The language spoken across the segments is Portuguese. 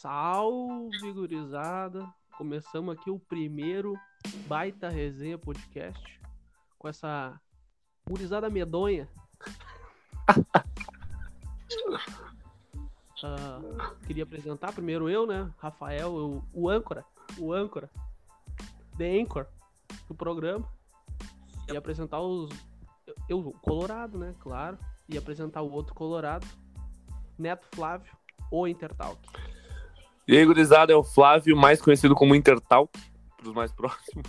Salve, gurizada! Começamos aqui o primeiro Baita Resenha Podcast com essa gurizada medonha. Ah, queria apresentar primeiro eu, né? Rafael, eu- o âncora, o âncora, the anchor do programa. E apresentar os. Eu, eu, Colorado, né? Claro. E apresentar o outro Colorado, Neto Flávio, o Intertalk. E aí, gurizada, é o Flávio, mais conhecido como Intertalk, para os mais próximos.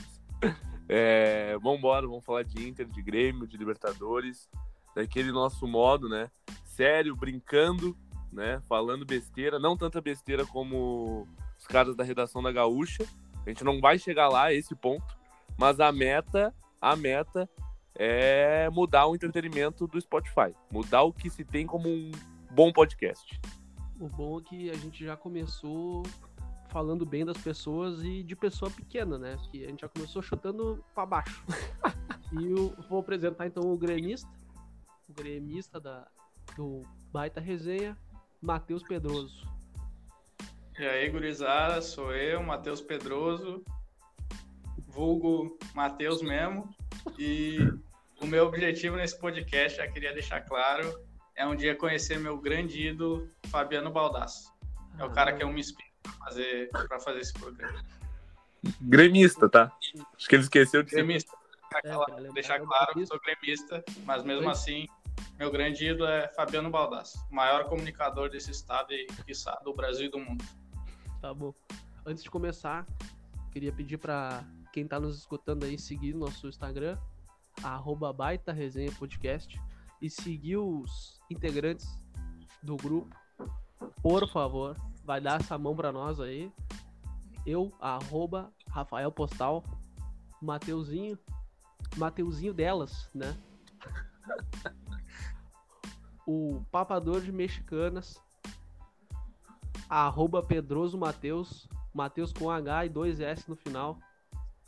É, vambora, vamos falar de Inter, de Grêmio, de Libertadores, daquele nosso modo, né? Sério, brincando, né? Falando besteira, não tanta besteira como os caras da redação da Gaúcha. A gente não vai chegar lá a esse ponto, mas a meta, a meta é mudar o entretenimento do Spotify, mudar o que se tem como um bom podcast. O bom é que a gente já começou falando bem das pessoas e de pessoa pequena, né? Que a gente já começou chutando pra baixo. e eu vou apresentar então o gremista, o gremista da, do Baita Resenha, Matheus Pedroso. E aí, gurizada, sou eu, Matheus Pedroso, vulgo Matheus mesmo. E o meu objetivo nesse podcast, já queria deixar claro, é um dia conhecer meu grande ídolo, Fabiano Baldasso. É o cara que eu me inspiro para fazer, pra fazer esse programa. Gremista, tá? Acho que ele esqueceu de ser Gremista, É, pra lembrar, deixar é claro que sou gremista, mas mesmo Oi. assim, meu grande ídolo é Fabiano Baldasso, o maior comunicador desse estado e, quiçá, do Brasil e do mundo. Tá bom. Antes de começar, queria pedir pra quem tá nos escutando aí seguir nosso Instagram, arroba Baita Resenha Podcast, e seguir os integrantes do grupo. Por favor, vai dar essa mão pra nós aí. Eu, arroba Rafael Postal, Mateuzinho, Mateuzinho delas, né? o Papador de Mexicanas, arroba Pedroso Mateus, Mateus com H e dois S no final.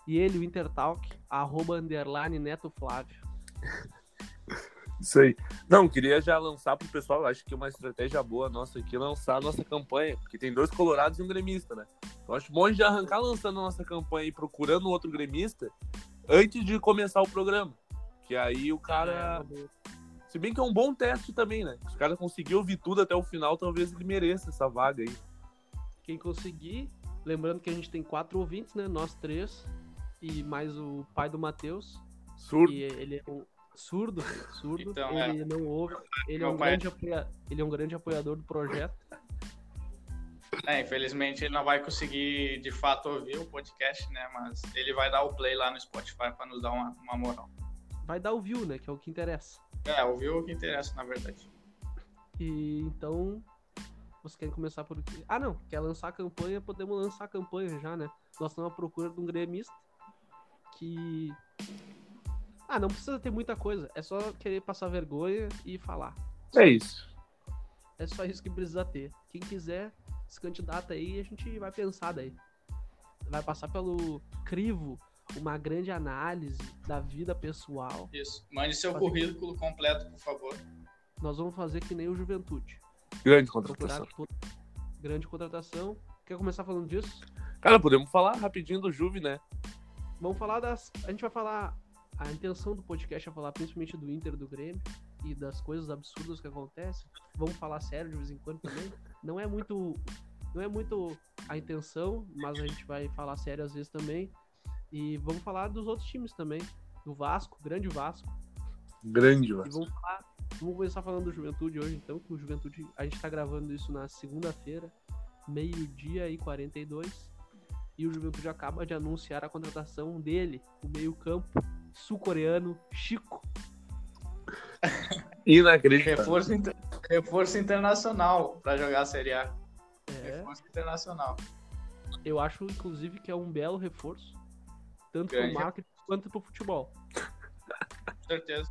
E ele, o Intertalk, arroba underline Neto Flávio. Isso aí. Não, queria já lançar pro pessoal, acho que uma estratégia boa nossa aqui é lançar a nossa campanha, porque tem dois colorados e um gremista, né? Eu acho bom a gente arrancar lançando a nossa campanha e procurando outro gremista antes de começar o programa. Que aí o cara. Se bem que é um bom teste também, né? Se o cara conseguir ouvir tudo até o final, talvez ele mereça essa vaga aí. Quem conseguir, lembrando que a gente tem quatro ouvintes, né? Nós três. E mais o pai do Matheus. Surdo. E ele é um surdo, surdo. Então, ele não ouve. Ele é, um grande apoia... ele é um grande apoiador do projeto. É, infelizmente ele não vai conseguir de fato ouvir o podcast, né? Mas ele vai dar o play lá no Spotify para nos dar uma, uma moral. Vai dar o view, né? Que é o que interessa. É, ouviu o que interessa, na verdade. E então, vocês querem começar por quê? Ah, não, quer lançar a campanha, podemos lançar a campanha já, né? Nós estamos à procura de um gremista que. Ah, não precisa ter muita coisa, é só querer passar vergonha e falar. É isso. É só isso que precisa ter. Quem quiser, se candidata aí, a gente vai pensar daí. Vai passar pelo crivo uma grande análise da vida pessoal. Isso. Mande seu Fazer- currículo completo, por favor. Nós vamos fazer que nem o Juventude. Grande contratação. por grande contratação. Quer começar falando disso? Cara, podemos falar rapidinho do Juve, né? Vamos falar das. A gente vai falar. A intenção do podcast é falar principalmente do Inter e do Grêmio e das coisas absurdas que acontecem. Vamos falar sério de vez em quando também. Não é muito. Não é muito a intenção, mas a gente vai falar sério às vezes também. E vamos falar dos outros times também. Do Vasco, grande Vasco. Grande, E mano. vamos falar. Vamos começar falando do Juventude hoje, então, que o Juventude. A gente tá gravando isso na segunda-feira, meio-dia e 42. E o Juventude acaba de anunciar a contratação dele, o meio-campo sul-coreano Chico. Inacreditável. Reforço, inter- reforço internacional para jogar a Série A. É, Reforço internacional. eu acho, inclusive, que é um belo reforço, tanto Grande. pro marketing quanto pro futebol. Com certeza.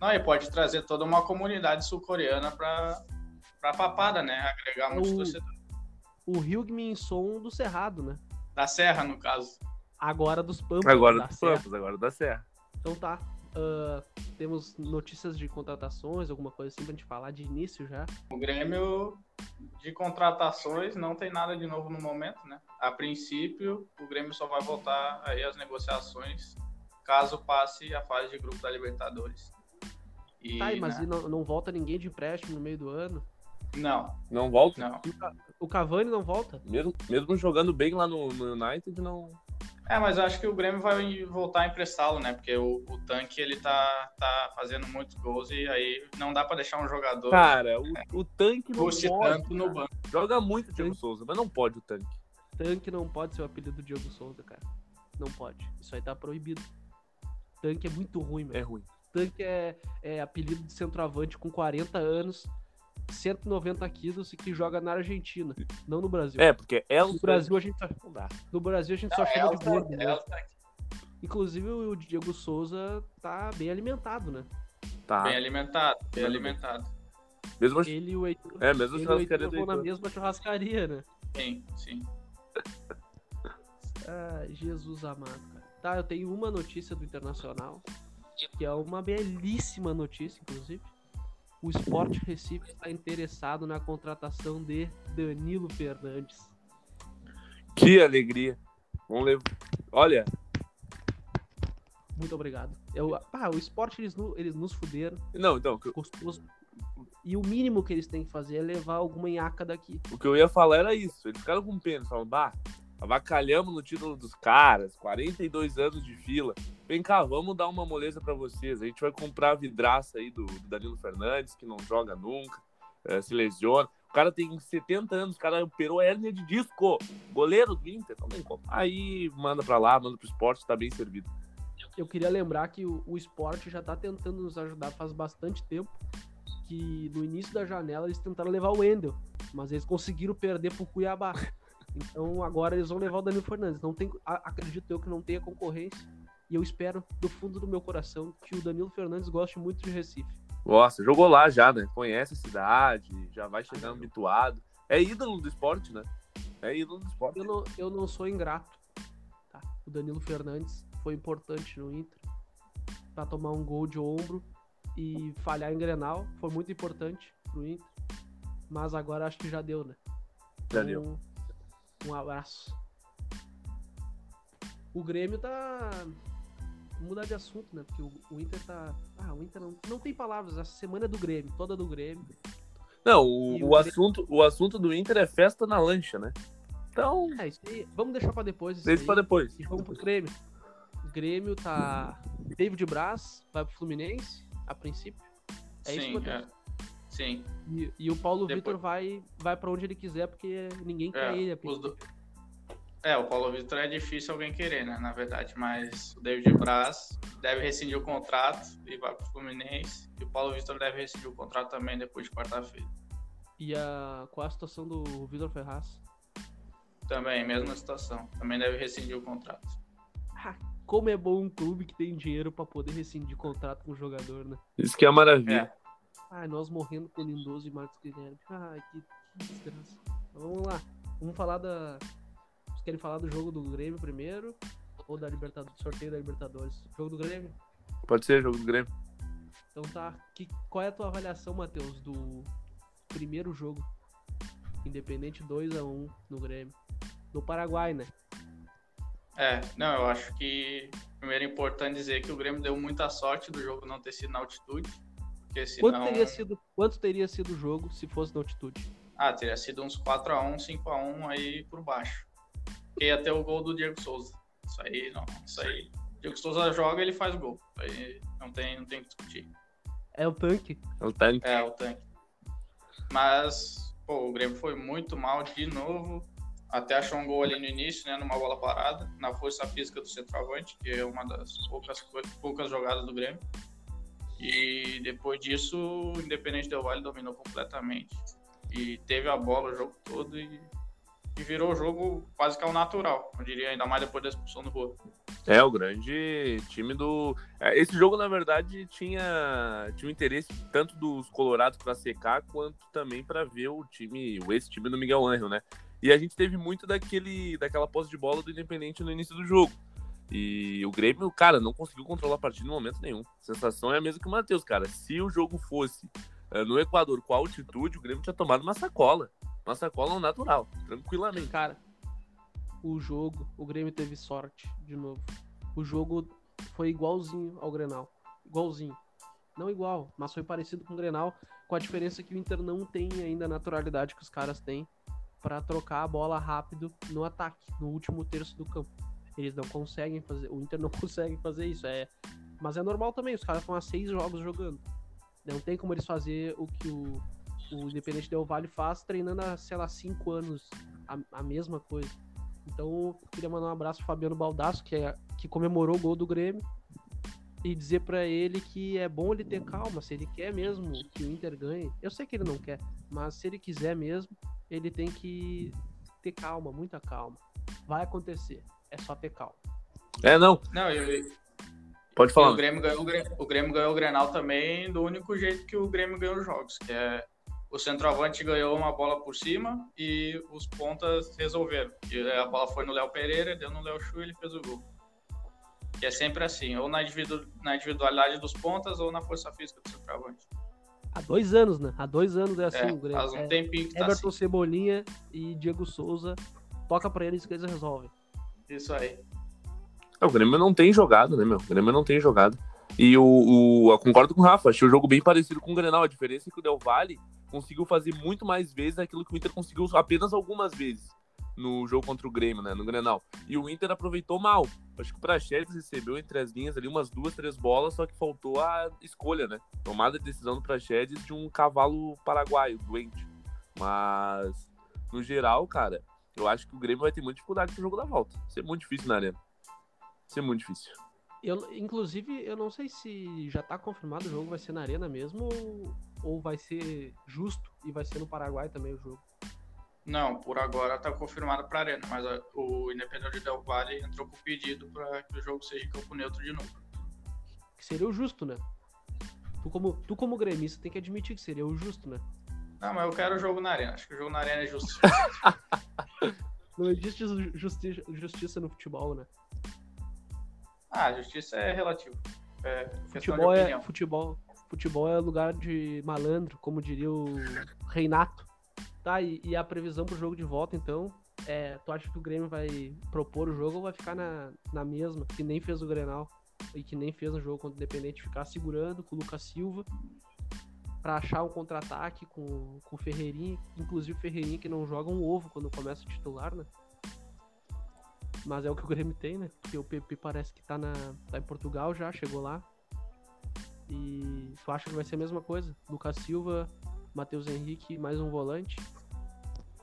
Não, e pode trazer toda uma comunidade sul-coreana para pra papada, né? Agregar muitos O- torcedores. O Hyugmin Son do Cerrado, né? Da Serra, no caso. Agora dos Pampas. Agora dos Serra. Pampas, agora da Serra. Então tá. ah, temos notícias de contratações, alguma coisa assim pra gente falar de início já. O Grêmio de contratações não tem nada de novo no momento, né? A princípio, o Grêmio só vai voltar aí às negociações caso passe a fase de grupo da Libertadores. E, tá, mas né? não, não volta ninguém de empréstimo no meio do ano? Não. Não volta? Não. O Cavani não volta? Mesmo, mesmo jogando bem lá no, no United, não. É, mas eu acho que o Grêmio vai voltar a emprestá-lo, né? Porque o, o tanque ele tá, tá fazendo muitos gols e aí não dá para deixar um jogador. Cara, o, é, o tanque não pode. Tanto no banco. Joga muito o Diego Souza, mas não pode o tanque. Tanque não pode ser o apelido do Diego Souza, cara. Não pode. Isso aí tá proibido. Tanque é muito ruim, mano. É ruim. Tanque é, é apelido de centroavante com 40 anos 190 quilos e que joga na Argentina, não no Brasil. É, porque é o. No Brasil a gente só. No Brasil a gente só chama de gordo. Né? Inclusive o Diego Souza tá bem alimentado, né? Tá. Bem alimentado, bem alimentado. Mesmo ele e o Heitor, é, mesmo ele churrascaria vão na mesma churrascaria, né? Sim, sim. ah, Jesus amado, cara. Tá, eu tenho uma notícia do Internacional, que é uma belíssima notícia, inclusive o Sport Recife está interessado na contratação de Danilo Fernandes. Que alegria. Vamos levar. Olha. Muito obrigado. Eu, ah, o Sport eles, eles nos fuderam. Não, então. Gostoso. E o mínimo que eles têm que fazer é levar alguma nhaca daqui. O que eu ia falar era isso. Eles ficaram com pena. Falaram, bah, avacalhamos no título dos caras, 42 anos de fila. Vem cá, vamos dar uma moleza para vocês. A gente vai comprar a vidraça aí do, do Danilo Fernandes, que não joga nunca, é, se lesiona. O cara tem 70 anos, o cara operou hérnia de disco. Goleiro do Inter, não tem como. Aí manda para lá, manda pro esporte, tá bem servido. Eu queria lembrar que o, o esporte já tá tentando nos ajudar faz bastante tempo. Que no início da janela eles tentaram levar o Wendel, mas eles conseguiram perder pro Cuiabá. Então agora eles vão levar o Danilo Fernandes. Não tem, acredito eu que não tenha concorrência. E eu espero, do fundo do meu coração, que o Danilo Fernandes goste muito de Recife. Gosta, jogou lá já, né? Conhece a cidade, já vai chegando habituado. É ídolo do esporte, né? É ídolo do esporte. Eu não, eu não sou ingrato. Tá? O Danilo Fernandes foi importante no Inter para tomar um gol de ombro e falhar em Grenal. Foi muito importante pro Inter. Mas agora acho que já deu, né? Já então, deu um abraço. O Grêmio tá. Vou mudar de assunto, né? Porque o, o Inter tá. Ah, o Inter não, não tem palavras. Essa semana é do Grêmio, toda do Grêmio. Não, o, o, o assunto, o assunto do Inter é festa na lancha, né? Então. É, isso aí. Vamos deixar pra depois. Deixa pra depois. E vamos pro Grêmio. O Grêmio tá. David Braz vai pro Fluminense, a princípio. É Sim, isso, é. Sim. E, e o Paulo Depois... Vitor vai, vai para onde ele quiser, porque ninguém quer é, ele. Do... É, o Paulo Vitor é difícil alguém querer, né? Na verdade, mas o David Braz deve rescindir o contrato e vai para o Fluminense. E o Paulo Vitor deve rescindir o contrato também depois de quarta-feira. E a, qual a situação do Vitor Ferraz? Também, mesma situação. Também deve rescindir o contrato. Ah, como é bom um clube que tem dinheiro para poder rescindir contrato com o jogador, né? Isso que é maravilha. É. Ai, nós morrendo com Lindoso e Marcos Guilherme. Ai, que, que desgraça. Vamos lá. Vamos falar da. Vocês querem falar do jogo do Grêmio primeiro? Ou da Libertadores? Sorteio da Libertadores? Jogo do Grêmio? Pode ser, jogo do Grêmio. Então tá. Que, qual é a tua avaliação, Matheus, do primeiro jogo? Independente 2x1 no Grêmio. No Paraguai, né? É, não, eu acho que primeiro é importante dizer que o Grêmio deu muita sorte do jogo não ter sido na altitude senão... quanto, teria sido, quanto teria sido o jogo se fosse na altitude? Ah, teria sido uns 4x1, 5x1 aí por baixo. Porque ia ter o gol do Diego Souza. Isso aí, não. Isso aí. O Diego Souza joga, ele faz gol. Aí não tem, não tem que discutir. É o tanque. É o tanque. É, o tanque. Mas, pô, o Grêmio foi muito mal de novo. Até achou um gol ali no início, né? Numa bola parada, na força física do centroavante, que é uma das poucas, poucas jogadas do Grêmio. E depois disso, o Independente Del Vale dominou completamente. E teve a bola o jogo todo e, e virou o jogo quase que ao natural, eu diria, ainda mais depois da expulsão do Boa. É, o grande time do. É, esse jogo, na verdade, tinha, tinha interesse tanto dos Colorados para secar, quanto também para ver o time, esse time do Miguel Angel, né? E a gente teve muito daquele, daquela posse de bola do Independente no início do jogo. E o Grêmio, cara, não conseguiu controlar a partida em momento nenhum. A sensação é a mesma que o Matheus, cara. Se o jogo fosse é, no Equador, com altitude, o Grêmio tinha tomado uma sacola. Uma sacola natural, tranquilamente. Cara, o jogo, o Grêmio teve sorte de novo. O jogo foi igualzinho ao Grenal. Igualzinho. Não igual, mas foi parecido com o Grenal, com a diferença que o Inter não tem ainda a naturalidade que os caras têm para trocar a bola rápido no ataque, no último terço do campo. Eles não conseguem fazer, o Inter não consegue fazer isso, é, mas é normal também, os caras estão há seis jogos jogando. Não tem como eles fazer o que o, o Independente Del Vale faz treinando há, sei lá, cinco anos a, a mesma coisa. Então, queria mandar um abraço pro Fabiano Baldasso, que, é, que comemorou o gol do Grêmio, e dizer para ele que é bom ele ter calma, se ele quer mesmo que o Inter ganhe. Eu sei que ele não quer, mas se ele quiser mesmo, ele tem que ter calma, muita calma. Vai acontecer, é só ter calma. É, não. Não, eu, Pode falar. o Grêmio, ganhou, o Grêmio- ganhou o Grenal também do único jeito que o Grêmio ganhou os jogos, que é o centroavante ganhou uma bola por cima e os pontas resolveram. E a bola foi no Léo Pereira, deu no Léo Chu e ele fez o gol. Que é sempre assim, ou na, individu- na individualidade dos pontas ou na força física do centroavante. Há dois anos, né? Há dois anos é assim É, o Grêmio. faz um É tempinho que tá Everton assim. Cebolinha e Diego Souza. Toca pra eles que eles resolvem. Isso aí. É, O Grêmio não tem jogado, né, meu? O Grêmio não tem jogado. E o, o- eu concordo com o Rafa, achei o jogo bem parecido com o Grenal. A diferença é que o Del Valle conseguiu fazer muito mais vezes aquilo que o Inter conseguiu apenas algumas vezes no jogo contra o Grêmio, né, no Grenal. E o Inter aproveitou mal. Acho que o Praxedes recebeu entre as linhas ali umas duas, três bolas, só que faltou a escolha, né? Tomada de decisão do Praxedes de um cavalo paraguaio, doente. Mas, no geral, cara, eu acho que o Grêmio vai ter muita dificuldade pro jogo da volta. Vai ser muito difícil na arena. Vai ser muito difícil. Eu, inclusive, eu não sei se já tá confirmado o jogo vai ser na Arena mesmo ou, ou vai ser justo e vai ser no Paraguai também o jogo. Não, por agora tá confirmado pra Arena, mas a- o Independente Del Valle entrou com pedido para que o jogo seja em campo neutro de novo. Que seria o justo, né? Tu como, tu como gremista tem que admitir que seria o justo, né? Não, mas eu quero o jogo na Arena. Acho que o jogo na Arena é justo. Não existe ju- justi justiça no futebol, né? ah, justiça é relativo. É Futebol é, futebol, futebol é lugar de malandro, como diria o Reinato. Tá, e, e a previsão pro jogo de volta, então, é, tu acha que o Grêmio vai propor o jogo ou vai ficar na, na mesma, que nem fez o Grenal e que nem fez no jogo contra o Independente, ficar segurando com o Lucas Silva pra achar um contra-ataque com, com o Ferreirinha, inclusive o Ferreirinha que não joga um ovo quando começa o titular, né? Mas é o que o Grêmio tem, né? Porque o PP parece que tá, na, tá em Portugal já, chegou lá. E tu acha que vai ser a mesma coisa? Lucas Silva, Matheus Henrique, mais um volante.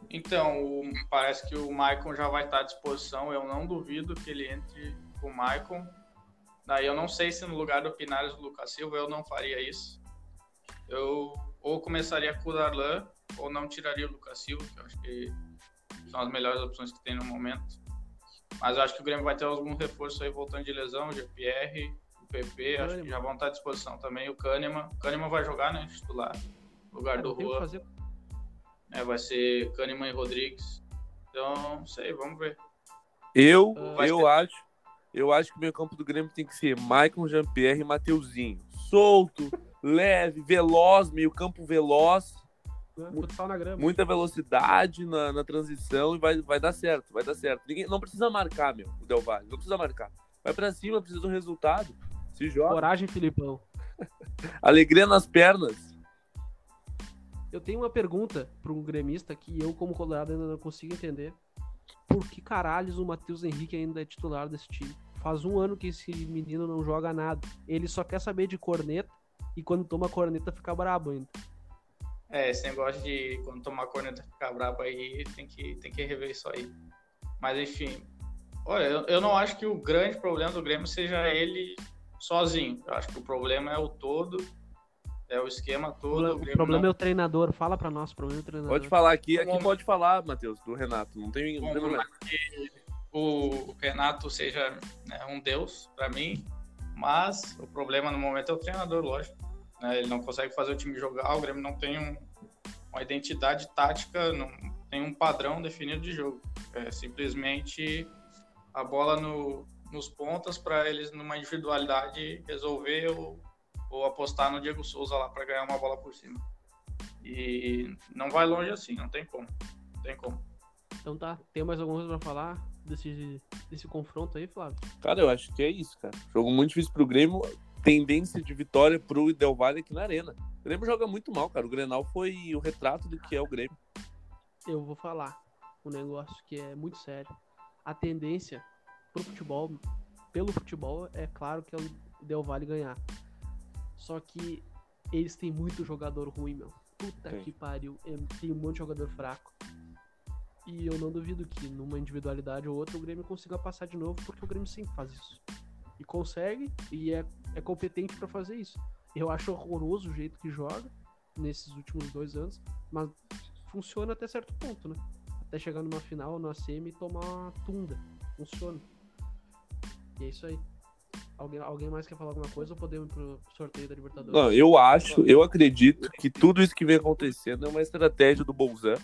Então, o- parece que o Maicon já vai estar à disposição. Eu não duvido que ele entre com o Maicon. Daí eu não sei se no lugar do Pinares do Lucas Silva eu não faria isso. Eu ou começaria com o Darlan ou não tiraria o Lucas Silva, que eu acho que são as melhores opções que tem no momento. Mas eu acho que o Grêmio vai ter algum reforço aí voltando de lesão, o GPR, o PP, acho que Kahneman. já vão estar à disposição também. O Kahneman, o Kahneman vai jogar, né, titular, no lugar É, do Juan. fazer. É, vai ser Kahneman e Rodrigues. Então, não sei, vamos ver. Eu, Ah, eu acho, eu acho que o meio campo do Grêmio tem que ser Maicon, Jean-Pierre e Mateuzinho. Solto, leve, veloz, meio campo veloz, Né? Na grama. muita velocidade na, na transição e vai, vai dar certo, vai dar certo. Ninguém, não precisa marcar, meu, o Del Valle, não precisa marcar. Vai pra cima, precisa do resultado. Se joga. Coragem, Filipão. Alegria nas pernas. Eu tenho uma pergunta para um gremista que eu, como colorado, ainda não consigo entender. Por que caralhos o Matheus Henrique ainda é titular desse time? Faz um ano que esse menino não joga nada. Ele só quer saber de corneta e quando toma corneta fica brabo ainda. É, esse negócio de quando tomar corneta ficar brabo aí, tem que, tem que rever isso aí. Mas enfim, olha, eu, eu não acho que o grande problema do Grêmio seja ele sozinho. Eu acho que o problema é o todo, é o esquema todo. O problema é o treinador. Fala pra nós, o problema é o treinador. Pode falar aqui, aqui Vamos- pode falar, Matheus, do Renato. Não tem, não tem problema. que o Renato seja né, um deus para mim, mas o problema no momento é o treinador, lógico. Né? Ele não consegue fazer o time jogar, o Grêmio não tem um- uma identidade tática, não tem um padrão definido de jogo. É simplesmente a bola no, nos pontas para eles, numa individualidade, resolver ou, ou apostar no Diego Souza lá para ganhar uma bola por cima. E não vai longe assim, não tem como. Não tem como. Então tá, tem mais alguma coisa pra falar desse, desse confronto aí, Flávio? Cara, eu acho que é isso, cara. Jogo muito difícil pro Grêmio, tendência de vitória pro Del Valle aqui na Arena. O Grêmio joga muito mal, cara. O Grenal foi o retrato do que é o Grêmio. Eu vou falar um negócio que é muito sério. A tendência pro futebol, pelo futebol, é claro que é o Del Valle ganhar. Só que eles têm muito jogador ruim, meu. Puta Tem. que pariu. É, Tem um monte de jogador fraco. E eu não duvido que numa individualidade ou outra o Grêmio consiga passar de novo, porque o Grêmio sempre faz isso. E consegue, e é, é competente pra fazer isso. Eu acho horroroso o jeito que joga nesses últimos dois anos, mas funciona até certo ponto, né? Até chegar numa final, numa semi tomar uma tunda. Funciona. E é isso aí. Alguém, alguém mais quer falar alguma coisa ou podemos ir pro sorteio da Libertadores? Não, eu acho, eu acredito que tudo isso que vem acontecendo é uma estratégia do Bolzan,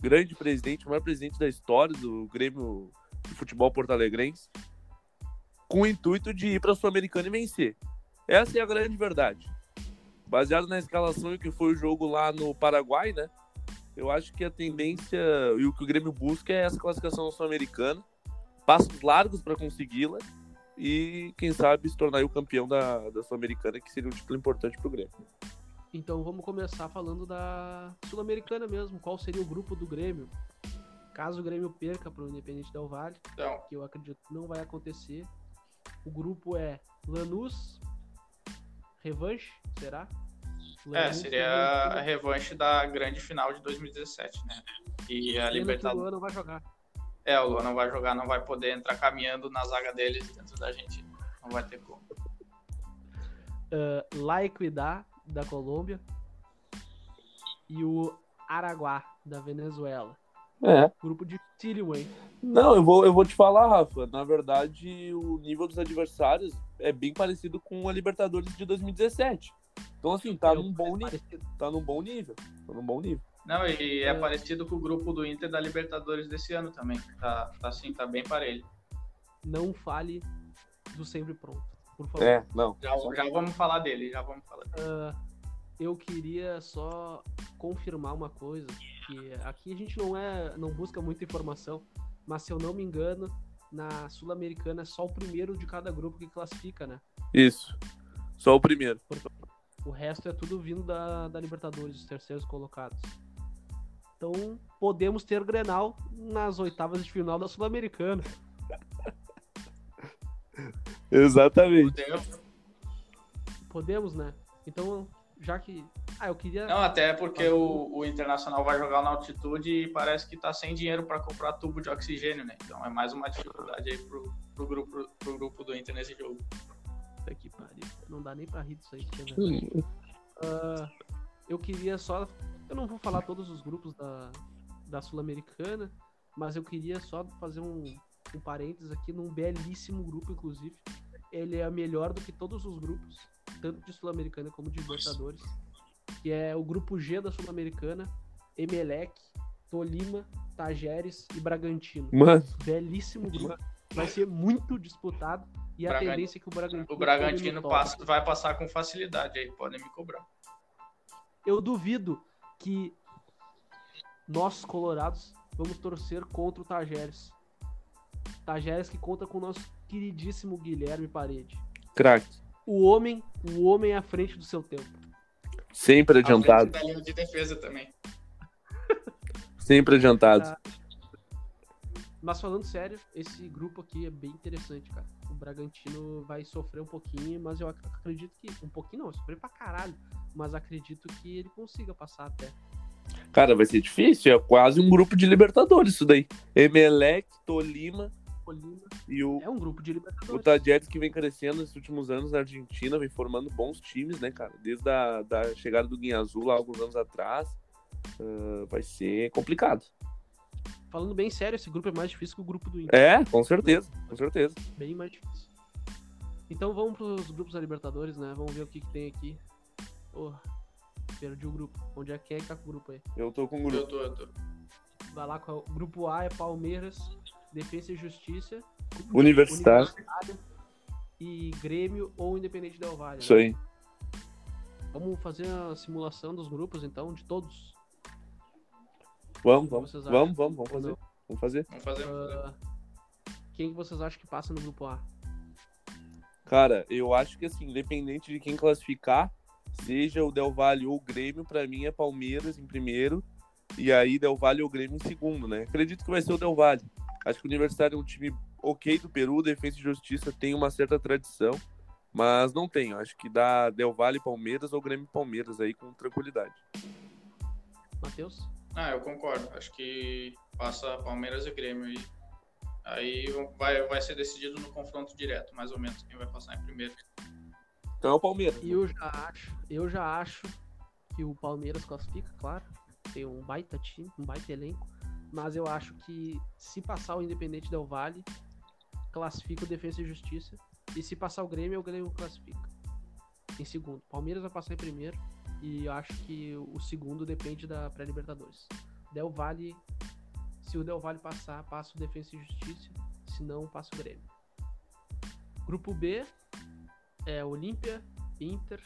grande presidente, o maior presidente da história do Grêmio de Futebol Porto Alegrense, com o intuito de ir para a Sul-Americana e vencer. Essa é a grande verdade. Baseado na escalação e que foi o jogo lá no Paraguai, né? Eu acho que a tendência e o que o Grêmio busca é essa classificação na Sul-Americana, passos largos para consegui-la e, quem sabe, se tornar aí o campeão da, da Sul-Americana, que seria um título importante para o Grêmio. Então vamos começar falando da Sul-Americana mesmo. Qual seria o grupo do Grêmio? Caso o Grêmio perca para o Independente Del Valle, Então, que eu acredito que não vai acontecer. O grupo é Lanús, Revanche, será? é, Lanús, seria a revanche da grande final de 2017, né? E a que o Libertadores. Luan não vai jogar. É, o Luan não vai jogar, não vai poder entrar caminhando na zaga deles dentro da Argentina. Não vai ter como. Uh, La Equidad, da Colômbia. E o Araguá, da Venezuela. É. Grupo difícil, hein? Não, eu vou, eu vou te falar, Rafa. Na verdade, o nível dos adversários é bem parecido com a Libertadores de 2017. Então, assim, tá Eu- num bom, é parecido. tá num bom nível. Tá num bom nível. Não, e é É. parecido com o grupo do Inter da Libertadores desse ano também. Tá, tá assim, tá bem parelho. Não fale do sempre pronto, por favor. É, não. Já, já vamos falar dele, já vamos falar dele. Ah, eu queria só confirmar uma coisa, que aqui a gente não é, não busca muita informação, mas se eu não me engano, na Sul-Americana é só o primeiro de cada grupo que classifica, né? Isso. Só o primeiro. O resto é tudo vindo da, da Libertadores, os terceiros colocados. Então, podemos ter Grenal nas oitavas de final da Sul-Americana. Exatamente. Podemos? Podemos, né? Então, já que. Ah, eu queria. Não, até porque o, o Internacional vai jogar na altitude e parece que tá sem dinheiro para comprar tubo de oxigênio, né? Então é mais uma dificuldade aí pro, pro, grupo, pro grupo do Inter nesse jogo. Puta que pariu. Não dá nem pra rir disso aí. porque é verdade. Ah, eu queria só. Eu não vou falar todos os grupos da, da Sul-Americana, mas eu queria só fazer um, um parênteses aqui num belíssimo grupo, inclusive. Ele é melhor do que todos os grupos, tanto de Sul-Americana como de Libertadores, que é o grupo G da Sul-Americana, Emelec, Tolima, Tajeres e Bragantino. Mano, Belíssimo grupo. Vai ser muito disputado e a tendência é que o Bragantino. O Bragantino passa, vai passar com facilidade aí, podem me cobrar. eu duvido que nós, colorados, vamos torcer contra o Tajeres. Tajeres que conta com o nosso queridíssimo Guilherme Parede. craque. O homem, o homem à frente do seu tempo. Sempre adiantado. da linha de defesa também. Sempre adiantado. Mas falando sério, esse grupo aqui é bem interessante, cara. O Bragantino vai sofrer um pouquinho, mas eu ac- acredito que. Um pouquinho não, sofrer pra caralho. Mas acredito que ele consiga passar até. Cara, vai ser difícil. É quase um grupo de Libertadores isso daí. Emelec, Tolima Colina e o, é um grupo de o Libertadores. Tajeres que vem crescendo nesses últimos anos na Argentina, vem formando bons times, né, cara? Desde a da chegada do Guinha Azul lá alguns anos atrás. Ah, vai ser complicado. Falando bem sério, esse grupo é mais difícil que o grupo do Inter. É, com certeza, com certeza. Bem mais difícil. Então vamos pros grupos da Libertadores, né? Vamos ver o que, que tem aqui. Porra, perdi o grupo. Onde é que é que tá com o grupo aí? Eu tô com o Eu grupo. tô, eu tô. Vai lá com o grupo A é Palmeiras, Defesa e Justiça, Universitário. Universitário e Grêmio ou Independente Del Valle. Isso né? aí. Vamos fazer a simulação dos grupos, então, de todos. Vamos, vamos. Vamos, vamos, vamos fazer. Vamos fazer. Vamos fazer. vamos fazer. Ah, quem que vocês acham que passa no grupo A? Cara, eu acho que assim, independente de quem classificar, seja o Del Valle ou o Grêmio, pra mim é Palmeiras em primeiro e aí Del Valle ou Grêmio em segundo, né? Acredito que vai ser o Del Valle. Acho que o Universitário é um time ok do Peru, Defesa e Justiça tem uma certa tradição, mas não tem. Acho que dá Del Valle Palmeiras ou Grêmio Palmeiras aí com tranquilidade. Matheus? Ah, eu concordo. Acho que passa Palmeiras e Grêmio aí. Aí vai, vai ser decidido no confronto direto, mais ou menos, quem vai passar em primeiro. Então é o Palmeiras. Eu já acho, eu já acho que o Palmeiras classifica, claro. Tem um baita time, um baita elenco. Mas eu acho que se passar o Independente Del Vale, classifica o Defesa e Justiça. E se passar o Grêmio, o Grêmio classifica. Em segundo. Palmeiras vai passar em primeiro. E eu acho que o segundo depende da pré-Libertadores. Del Valle. Se o Del Valle passar, passa o Defesa e Justiça. Se não, passa o Grêmio. Grupo B é Olímpia, Inter,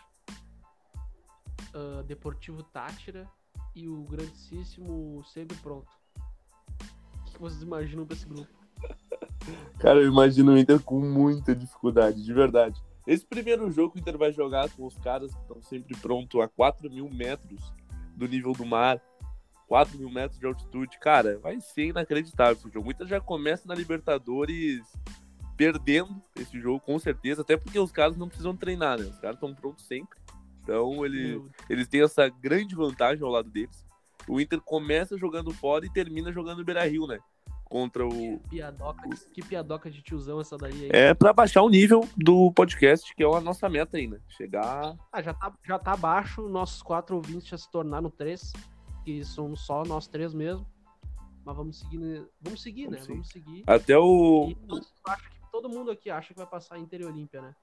ah, Deportivo Tátira e o grandíssimo Sempre Pronto. Que vocês imaginam pra esse grupo? Cara, eu imagino o Inter com muita dificuldade, de verdade. Esse primeiro jogo que o Inter vai jogar com os caras que estão sempre prontos a 4 mil metros do nível do mar, 4 mil metros de altitude, cara, vai ser inacreditável esse jogo. O Inter já começa na Libertadores perdendo esse jogo, com certeza, até porque os caras não precisam treinar, né? Os caras estão prontos sempre. Então, ele, eles têm essa grande vantagem ao lado deles. O Inter começa jogando fora e termina jogando no Beira-Rio, né? Contra o, Piadoca, que piadoca de tiozão essa daí aí. é pra baixar o nível do podcast, que é a nossa meta né? Chegar. Ah, já tá, já tá abaixo, nossos quatro ouvintes já se tornaram três, que são só nós três mesmo. Mas vamos seguir, né? Vamos seguir, Vamos né? seguir. Vamos seguir. Até o. Eu acho que todo mundo aqui acha que vai passar Inter e Olímpia, né?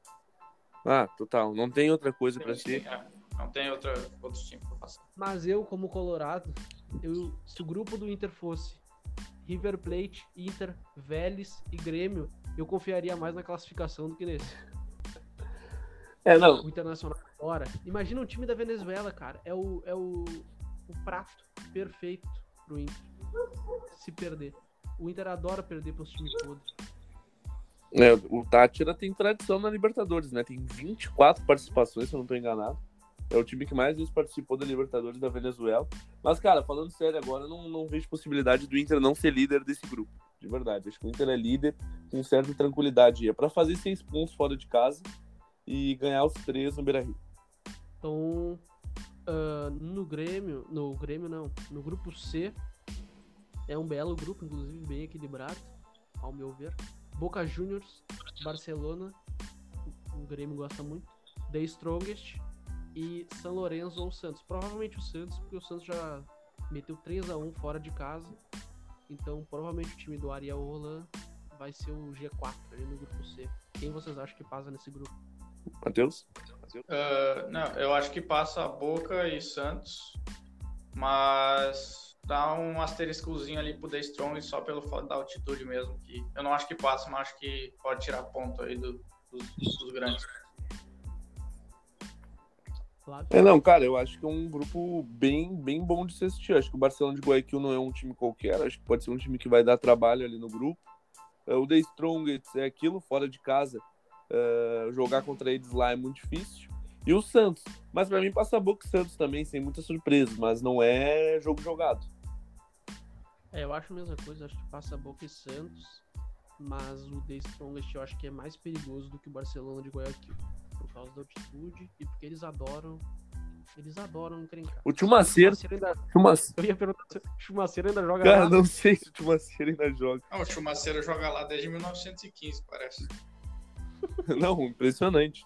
Ah, total. Não tem outra coisa pra Sim, ser. é. Não tem outra, outro time pra passar. Mas eu, como colorado, eu, se o grupo do Inter fosse River Plate, Inter, Vélez e Grêmio, eu confiaria mais na classificação do que nesse. É, não. O Internacional fora. Imagina um time da Venezuela, cara. É o, é o, o prato perfeito pro Inter. Se perder. O Inter adora perder pros times podres. É, o Tátira tem tradição na Libertadores, né? Tem 24 participações, se eu não tô enganado. É o time que mais vezes participou da Libertadores da Venezuela. Mas, cara, falando sério agora, não, não vejo possibilidade do Inter não ser líder desse grupo. De verdade. Acho que o Inter é líder com certa tranquilidade. É pra fazer seis pontos fora de casa e ganhar os três no Beira Rio. Então, ah, no Grêmio, no Grêmio não, no grupo C, é um belo grupo, inclusive bem equilibrado, ao meu ver. Boca Juniors, Barcelona, o Grêmio gosta muito, The Strongest e São Lourenço ou Santos. Provavelmente o Santos, porque o Santos já meteu 3 a 1 fora de casa. Então, provavelmente o time do Ariel Roland vai ser o G4 ali no grupo C. Quem vocês acham que passa nesse grupo? Matheus? Ah, não, eu acho que passa Boca e Santos, mas dá um asteriscozinho ali pro The Strong só pelo fato da altitude mesmo. Que eu não acho que passa, mas acho que pode tirar ponto aí do- dos, dos grandes. É, não, cara, eu acho que é um grupo bem, bem bom de se assistir. Acho que o Barcelona de Guayaquil não é um time qualquer, acho que pode ser um time que vai dar trabalho ali no grupo. É, O The Strongest é aquilo, fora de casa, é, jogar contra eles lá é muito difícil. E o Santos, mas pra mim passa a boca o Santos também, sem muita surpresa, mas não é jogo jogado. É, eu acho a mesma coisa, acho que passa Boca e Santos, mas o The Strongest eu acho que é mais perigoso do que o Barcelona de Guayaquil, causa da altitude e porque eles adoram, eles adoram encrencar. O Chumaceiro, ainda, Chumaceiro, eu ia perguntar se o Chumaceiro ainda joga cara, lá. não sei se o Chumaceiro ainda joga. Ah, o Chumaceiro joga lá desde 1915, parece. Não, impressionante.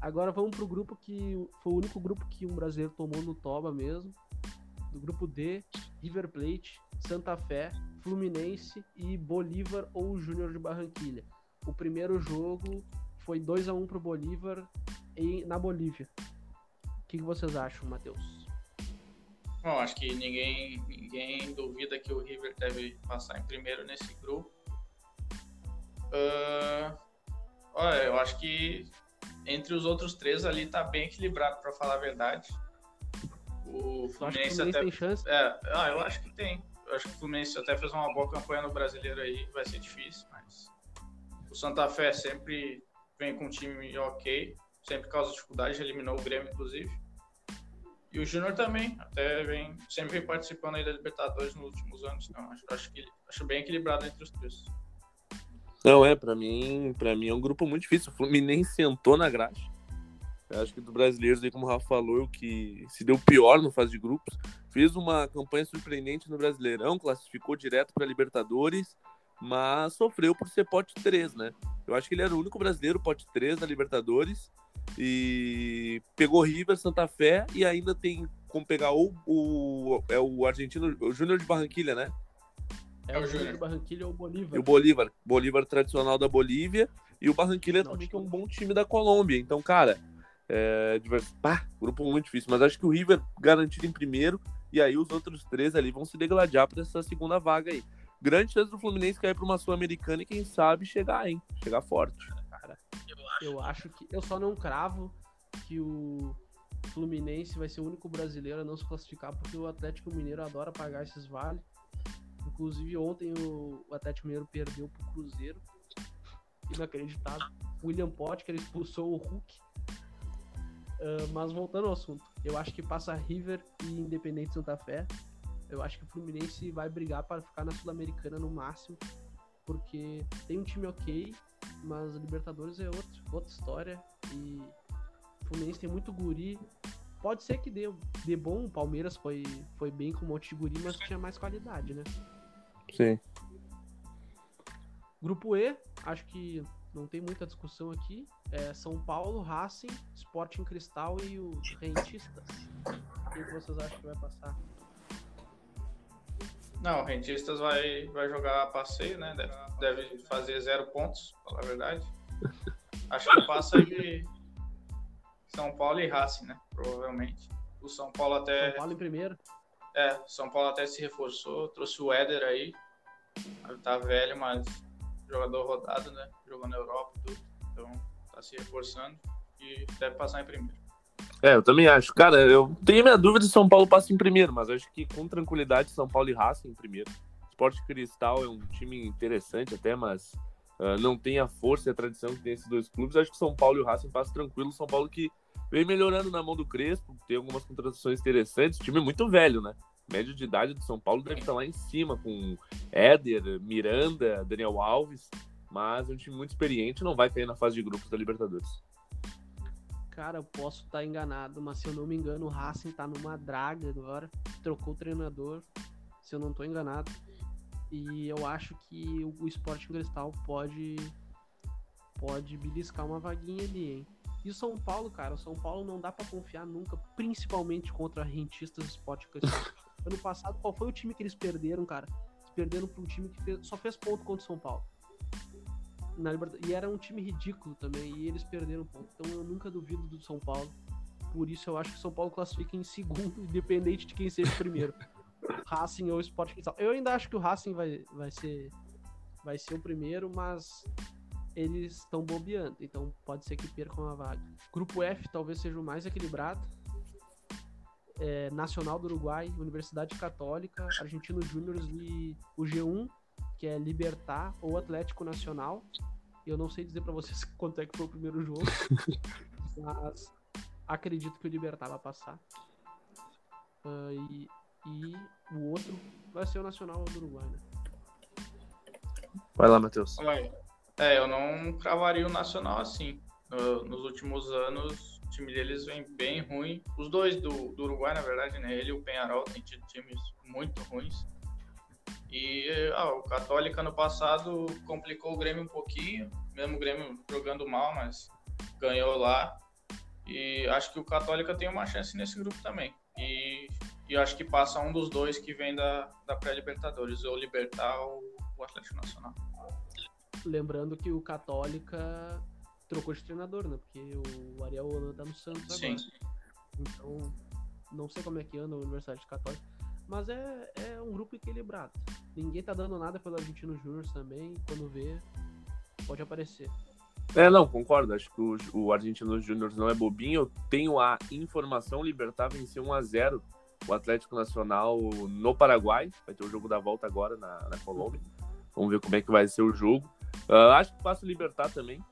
Agora vamos pro grupo que foi o único grupo que um brasileiro tomou no Toba mesmo, do grupo D, River Plate, Santa Fé, Fluminense e Bolívar ou Júnior de Barranquilha. O primeiro jogo foi 2 a 1 pro Bolívar em, na Bolívia. O que, que vocês acham, Matheus? Bom, acho que ninguém, ninguém duvida que o River deve passar em primeiro nesse grupo. Ah, olha, eu acho que entre os outros três ali tá bem equilibrado, para falar a verdade. O Fluminense, Fluminense até. tem chance? É, ah, eu acho que tem. Eu acho que o Fluminense até fez uma boa campanha no brasileiro aí, vai ser difícil, mas. O Santa Fé sempre vem com um time ok, sempre causa dificuldade, eliminou o Grêmio, inclusive. E o Júnior também, até vem, sempre vem participando aí da Libertadores nos últimos anos. Então, acho, acho, que, acho bem equilibrado entre os três. Não, é, pra mim, pra mim é um grupo muito difícil. O Fluminense sentou na graxa. Eu acho que dos brasileiros, aí, como o Rafa falou, que se deu pior no fase de grupos, fez uma campanha surpreendente no Brasileirão, classificou direto para Libertadores, mas sofreu por ser pote 3, né? Eu acho que ele era o único brasileiro pote 3 da Libertadores e pegou River, Santa Fé e ainda tem como pegar o, o é o argentino, o Júnior de Barranquilha, né? É, o Júnior de Barranquilha ou o Bolívar. E o Bolívar, Bolívar tradicional da Bolívia e o Barranquilla Não, também que é um bom time da Colômbia. Então, cara, é. Pá, grupo muito difícil, mas acho que o River garantido em primeiro e aí os outros três ali vão se degladiar para essa segunda vaga aí. Grande chance do Fluminense cair para uma Sul-Americana e quem sabe chegar, hein? Chegar forte. Eu acho que. Eu só não cravo que o Fluminense vai ser o único brasileiro a não se classificar, porque o Atlético Mineiro adora pagar esses vales. Inclusive, ontem o Atlético Mineiro perdeu pro Cruzeiro. Inacreditável. William Potker expulsou o Hulk. Ah, mas voltando ao assunto, eu acho que passa River e Independente Santa Fé. Eu acho que o Fluminense vai brigar para ficar na Sul-Americana no máximo, porque tem um time ok, mas a Libertadores é outro, outra história e o Fluminense tem muito guri. Pode ser que dê, dê bom, o Palmeiras foi, foi bem com um monte de guri, mas tinha mais qualidade, né? Sim. Grupo E, acho que não tem muita discussão aqui. É São Paulo, Racing, Sporting Cristal e os Rentistas. Quem que vocês acham que vai passar? Não, o Rentistas vai, vai jogar passeio, né? Deve, deve fazer zero pontos, falar a verdade. Acho que passa de São Paulo e Racing, né? Provavelmente. O São Paulo até. São Paulo em primeiro. É, São Paulo até se reforçou, trouxe o Éder aí. Tá velho, mas jogador rodado, né? Jogou na Europa e tudo. Então tá se reforçando e deve passar em primeiro. É, eu também acho. Cara, eu tenho minha dúvida se São Paulo passa em primeiro, mas acho que com tranquilidade São Paulo e Racing em primeiro. Esporte Cristal é um time interessante até, mas ah, não tem a força e a tradição que tem esses dois clubes. Acho que São Paulo e o Racing passam tranquilo. São Paulo que vem melhorando na mão do Crespo, tem algumas contratações interessantes. Time muito velho, né? Média de idade do São Paulo deve estar lá em cima, com Éder, Miranda, Daniel Alves. Mas é um time muito experiente não vai cair na fase de grupos da Libertadores. Cara, eu posso estar enganado, mas se eu não me engano, o Racing tá numa draga agora. Trocou o treinador, se eu não tô enganado. E eu acho que o Sporting Cristal pode pode beliscar uma vaguinha ali, hein? E o São Paulo, cara, o São Paulo não dá pra confiar nunca, principalmente contra rentistas do Sporting Cristal. ano passado, qual foi o time que eles perderam, cara? Eles perderam pra um time que fez- só fez ponto contra o São Paulo. Na Liberta- E era um time ridículo também, e eles perderam ponto. Então eu nunca duvido do São Paulo. Por isso eu acho que o São Paulo classifica em segundo, independente de quem seja o primeiro. Racing ou Sport Cristal. Eu ainda acho que o Racing vai, vai ser vai ser o primeiro, mas eles estão bobeando, então pode ser que percam a vaga. Grupo F talvez seja o mais equilibrado. É, Nacional do Uruguai, Universidade Católica, Argentino Júnior e o G1, que é Libertar ou Atlético Nacional. Eu não sei dizer pra vocês quanto é que foi o primeiro jogo, mas acredito que o Libertar vai passar. Ah, e, e o outro vai ser o Nacional do Uruguai, né? Vai lá, Matheus. É, eu não cravaria o Nacional assim. No- nos últimos anos, o time deles vem bem ruim. Os dois do, do Uruguai, na verdade, né? Ele e o Penharol têm tido times muito ruins. E ah, o Católica no passado complicou o Grêmio um pouquinho, mesmo o Grêmio jogando mal, mas ganhou lá. E acho que o Católica tem uma chance nesse grupo também. E, e acho que passa um dos dois que vem da, da pré-Libertadores, ou Libertar ou o Atlético Nacional. Lembrando que o Católica trocou de treinador, né? Porque o Ariel Holan tá no Santos Sim. agora. Então, não sei como é que anda a Universidade Católica. Mas é, é um grupo equilibrado. Ninguém tá dando nada pelo Argentino Júnior também. Quando vê, pode aparecer. É, não, concordo. Acho que o, o Argentinos Júnior não é bobinho. Eu tenho a informação: Libertar venceu 1x0 o Atlético Nacional no Paraguai. Vai ter o jogo da volta agora na, na Colômbia. Vamos ver como é que vai ser o jogo. Uh, acho que passa o Libertar também.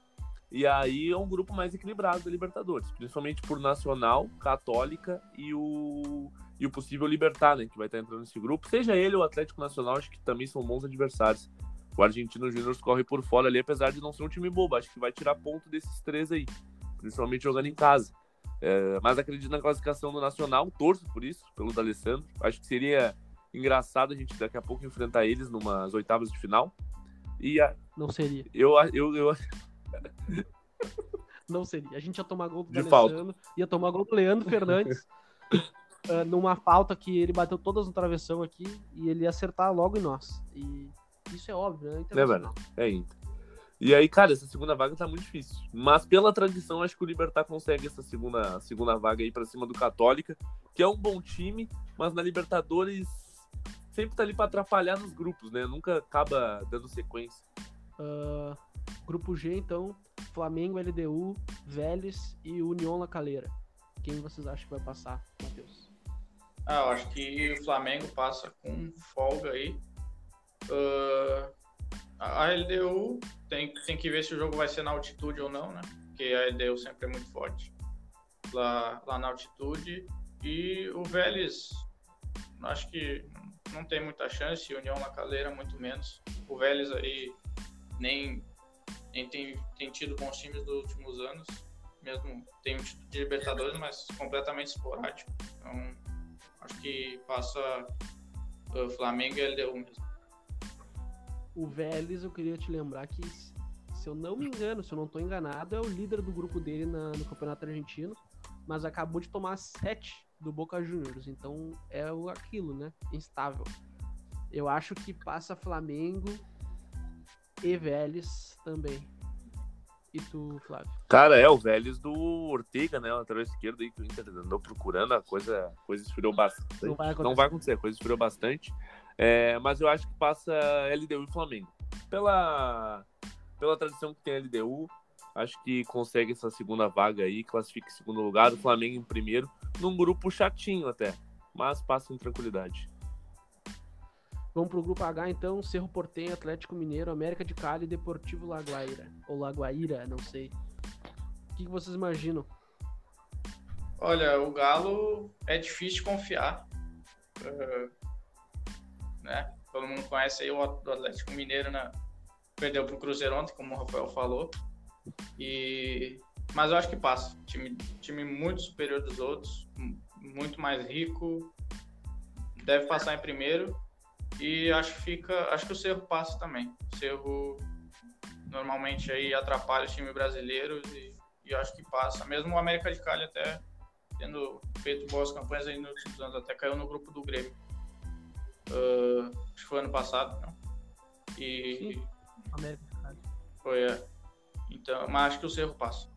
E aí é um grupo mais equilibrado da Libertadores, principalmente por Nacional, Católica e o, e o possível Libertar, né, que vai estar entrando nesse grupo. Seja ele ou o Atlético Nacional, acho que também são bons adversários. O Argentino Júnior corre por fora ali, apesar de não ser um time bobo. Acho que vai tirar ponto desses três aí, principalmente jogando em casa. É, mas acredito na classificação do Nacional, torço por isso, pelo D'Alessandro. Acho que seria engraçado a gente daqui a pouco enfrentar eles numas oitavas de final. E a... Não seria. Eu, eu, eu... Não seria. A gente ia tomar gol do D'Alessandro, ia tomar gol do Leandro Fernandes. uh, numa falta que ele bateu todas no travessão aqui e ele ia acertar logo em nós. E isso é óbvio, né? É verdade. É Inter. E aí, cara, essa segunda vaga tá muito difícil. Mas pela tradição, acho que o Libertar consegue essa segunda, segunda vaga aí pra cima do Católica, que é um bom time, mas na Libertadores sempre tá ali pra atrapalhar nos grupos, né? Nunca acaba dando sequência. Uh, grupo G, então, Flamengo, LDU, Vélez e União La Calera. Quem vocês acham que vai passar, Matheus? Ah, eu acho que o Flamengo passa com folga aí. Uh, a LDU tem, tem que ver se o jogo vai ser na altitude ou não, né? Porque a LDU sempre é muito forte lá, lá na altitude. E o Vélez, acho que não tem muita chance, União na Caldeira muito menos. O Vélez aí nem, nem tem, tem tido bons times nos últimos anos, mesmo tem um título de Libertadores, mas completamente esporádico. Então, acho que passa o Flamengo e LDU mesmo. O Vélez, eu queria te lembrar que, se eu não me engano, se eu não estou enganado, é o líder do grupo dele na, no Campeonato Argentino, mas acabou de tomar sete do Boca Juniors, então é aquilo, né? Instável. Eu acho que passa Flamengo e Vélez também. E tu, Flávio? Cara, é o Vélez do Ortega, né? O lateral esquerdo aí que o Inter andou procurando, a coisa, a coisa esfriou bastante. Não vai acontecer. Não vai acontecer, a coisa esfriou bastante. É, mas eu acho que passa LDU e Flamengo. Pela, pela tradição que tem a LDU, acho que consegue essa segunda vaga aí, classifica em segundo lugar, o Flamengo em primeiro, num grupo chatinho até, mas passa em tranquilidade. Vamos pro grupo H então, Cerro Portenho, Atlético Mineiro, América de Cali e Deportivo Laguaira. Ou Laguaira, não sei. O que, que vocês imaginam? Olha, o Galo é difícil de confiar. Uh, né? Todo mundo conhece aí o Atlético Mineiro, né? Perdeu pro Cruzeiro ontem, como o Rafael falou. E... Mas eu acho que passa. Time, time muito superior dos outros, muito mais rico. Deve passar em primeiro. E acho que fica. Acho que o Cerro passa também. O Cerro normalmente aí atrapalha os times brasileiros e, e acho que passa. Mesmo o América de Cali até tendo feito boas campanhas aí nos últimos anos, até caiu no grupo do Grêmio. Uh, acho que foi ano passado, não? E. Sim. América de Cali. Foi, é. Então, mas acho que o Cerro passa.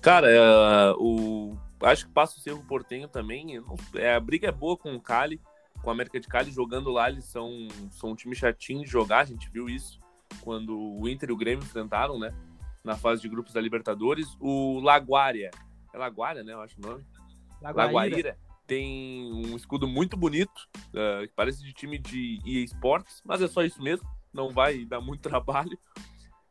Cara, é, o... acho que passa o Cerro Portenho também. É, a briga é boa com o Cali, com o América de Cali jogando lá. Eles são, são um time chatinho de jogar, a gente viu isso quando o Inter e o Grêmio enfrentaram, né? Na fase de grupos da Libertadores. O Laguária, é Laguária, né? Eu acho o nome. Laguaíra. Laguaíra tem um escudo muito bonito, uh, que parece de time de EA Sports, mas é só isso mesmo, não vai dar muito trabalho.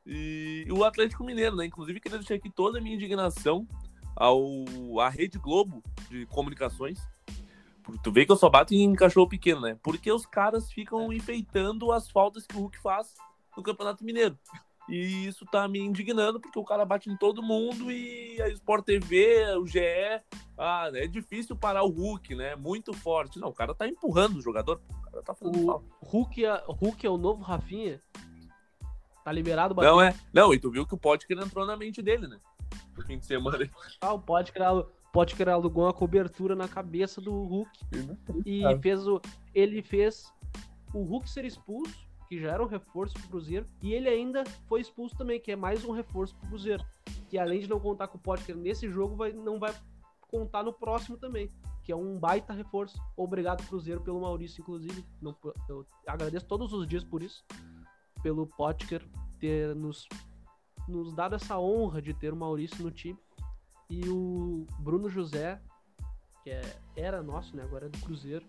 E o Atlético Mineiro, né? Inclusive, queria deixar aqui toda a minha indignação ao à Rede Globo de Comunicações. Tu vê que eu só bato em cachorro pequeno, né? Porque os caras ficam enfeitando as faltas que o Hulk faz no Campeonato Mineiro. E isso tá me indignando, porque o cara bate em todo mundo e a Sport TV, o GE, ah, é difícil parar o Hulk, né? Muito forte. Não, o cara tá empurrando o jogador, o cara tá fazendo O falta. Hulk é, Hulk é o novo Rafinha? Tá liberado o Não é? Não, e tu viu que o Potker entrou na mente dele, né? No fim de semana. Ah, pode criar, criar alugou uma cobertura na cabeça do Hulk e fez o ele fez o Hulk ser expulso, que já era um reforço pro Cruzeiro, e ele ainda foi expulso também, que é mais um reforço pro Cruzeiro, que além de não contar com o Potker nesse jogo, vai, não vai contar no próximo também, que é um baita reforço. Obrigado Cruzeiro pelo Maurício inclusive, não, eu agradeço todos os dias por isso, pelo Potker ter nos nos dado essa honra de ter o Maurício no time. E o Bruno José, que é, era nosso, né? Agora é do Cruzeiro,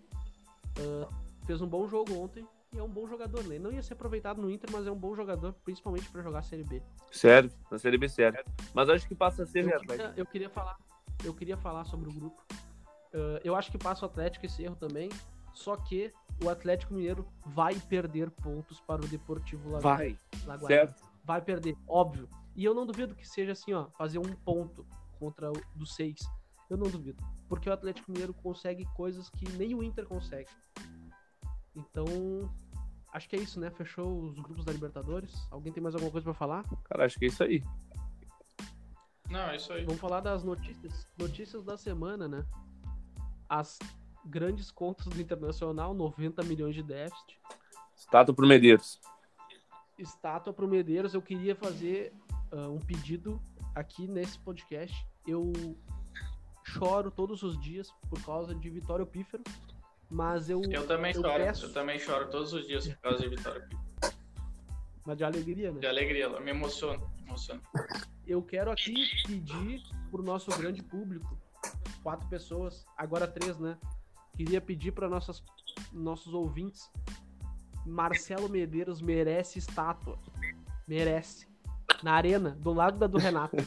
uh, fez um bom jogo ontem e é um bom jogador, né? Não ia ser aproveitado no Inter, mas é um bom jogador, principalmente para jogar a Série B. Serve, na Série B serve. Mas acho que passa a ser eu queria, eu queria falar, eu queria falar sobre o grupo. Uh, eu acho que passa o Atlético esse erro também, só que o Atlético Mineiro vai perder pontos para o Deportivo Lagoa. Vai, certo. Vai perder, óbvio. E eu não duvido que seja assim, ó, fazer um ponto contra o do seis. Eu não duvido. Porque o Atlético Mineiro consegue coisas que nem o Inter consegue. Então, acho que é isso, né? Fechou os grupos da Libertadores. Alguém tem mais alguma coisa para falar? Cara, acho que é isso aí. Não, é isso aí. Vamos falar das notícias, notícias da semana, né? As grandes contas do Internacional, 90 milhões de déficit. Estátua pro Medeiros. Estátua pro Medeiros. Eu queria fazer uh, um pedido aqui nesse podcast. Eu choro todos os dias por causa de Vitório Pífero, mas eu. Eu também eu choro. Peço... Eu também choro todos os dias por causa de Vitório Pífero. Mas de alegria, né? De alegria, me emociona. Me emociona. Eu quero aqui pedir pro nosso grande público, quatro pessoas, agora três, né? Queria pedir para nossos nossos ouvintes. Marcelo Medeiros merece estátua. Merece. Na arena, do lado da do Renato.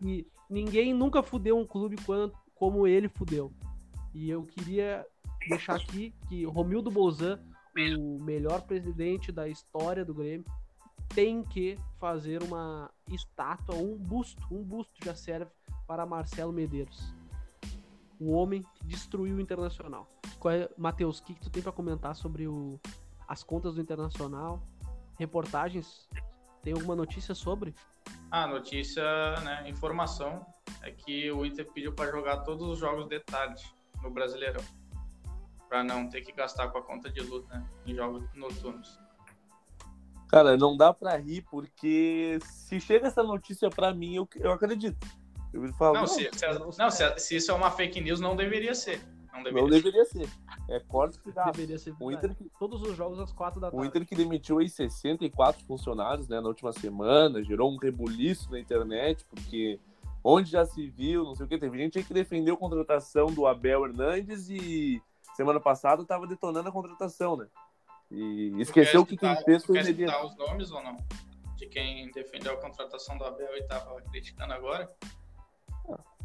E ninguém nunca fudeu um clube quanto, como ele fudeu. E eu queria deixar aqui que Romildo Bolzan, o melhor presidente da história do Grêmio, tem que fazer uma estátua, um busto, um busto já serve para Marcelo Medeiros o homem que destruiu o Internacional. É, Matheus, o que, que tu tem para comentar sobre o, as contas do Internacional? Reportagens? Tem alguma notícia sobre? A ah, notícia, né, informação, é que o Inter pediu para jogar todos os jogos de tarde no Brasileirão. Para não ter que gastar com a conta de luz né, em jogos noturnos. Cara, não dá para rir, porque se chega essa notícia para mim, eu, eu acredito. Eu falo, não, não, se, se, não se, se, isso é uma fake news, não deveria ser. Não deveria, não ser. deveria ser. É corte que dá. Deveria ser o Inter que, todos os jogos às quatro da tarde. O Inter que demitiu aí 64 funcionários né, na última semana, gerou um rebuliço na internet, porque onde já se viu, não sei o que, teve gente aí que defendeu a contratação do Abel Hernandes e semana passada estava detonando a contratação, né? E esqueceu que quem fez foi o Medina. os nomes ou não? De quem defendeu a contratação do Abel e estava criticando agora?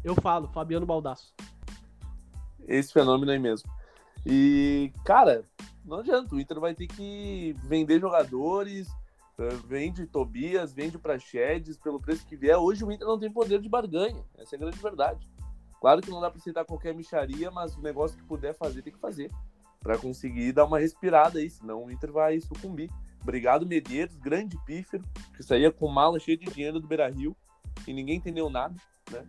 Eu falo, Fabiano Baldasso. Esse fenômeno aí mesmo. E, cara, não adianta. O Inter vai ter que vender jogadores, eh, vende Tobias, vende Praxedes pelo preço que vier. Hoje o Inter não tem poder de barganha. Essa é a grande verdade. Claro que não dá para aceitar qualquer micharia, mas o negócio que puder fazer, tem que fazer. para conseguir dar uma respirada aí, senão o Inter vai sucumbir. Obrigado, Medeiros, grande pífero, que saía com mala cheia de dinheiro do Beira Rio e ninguém entendeu nada, né?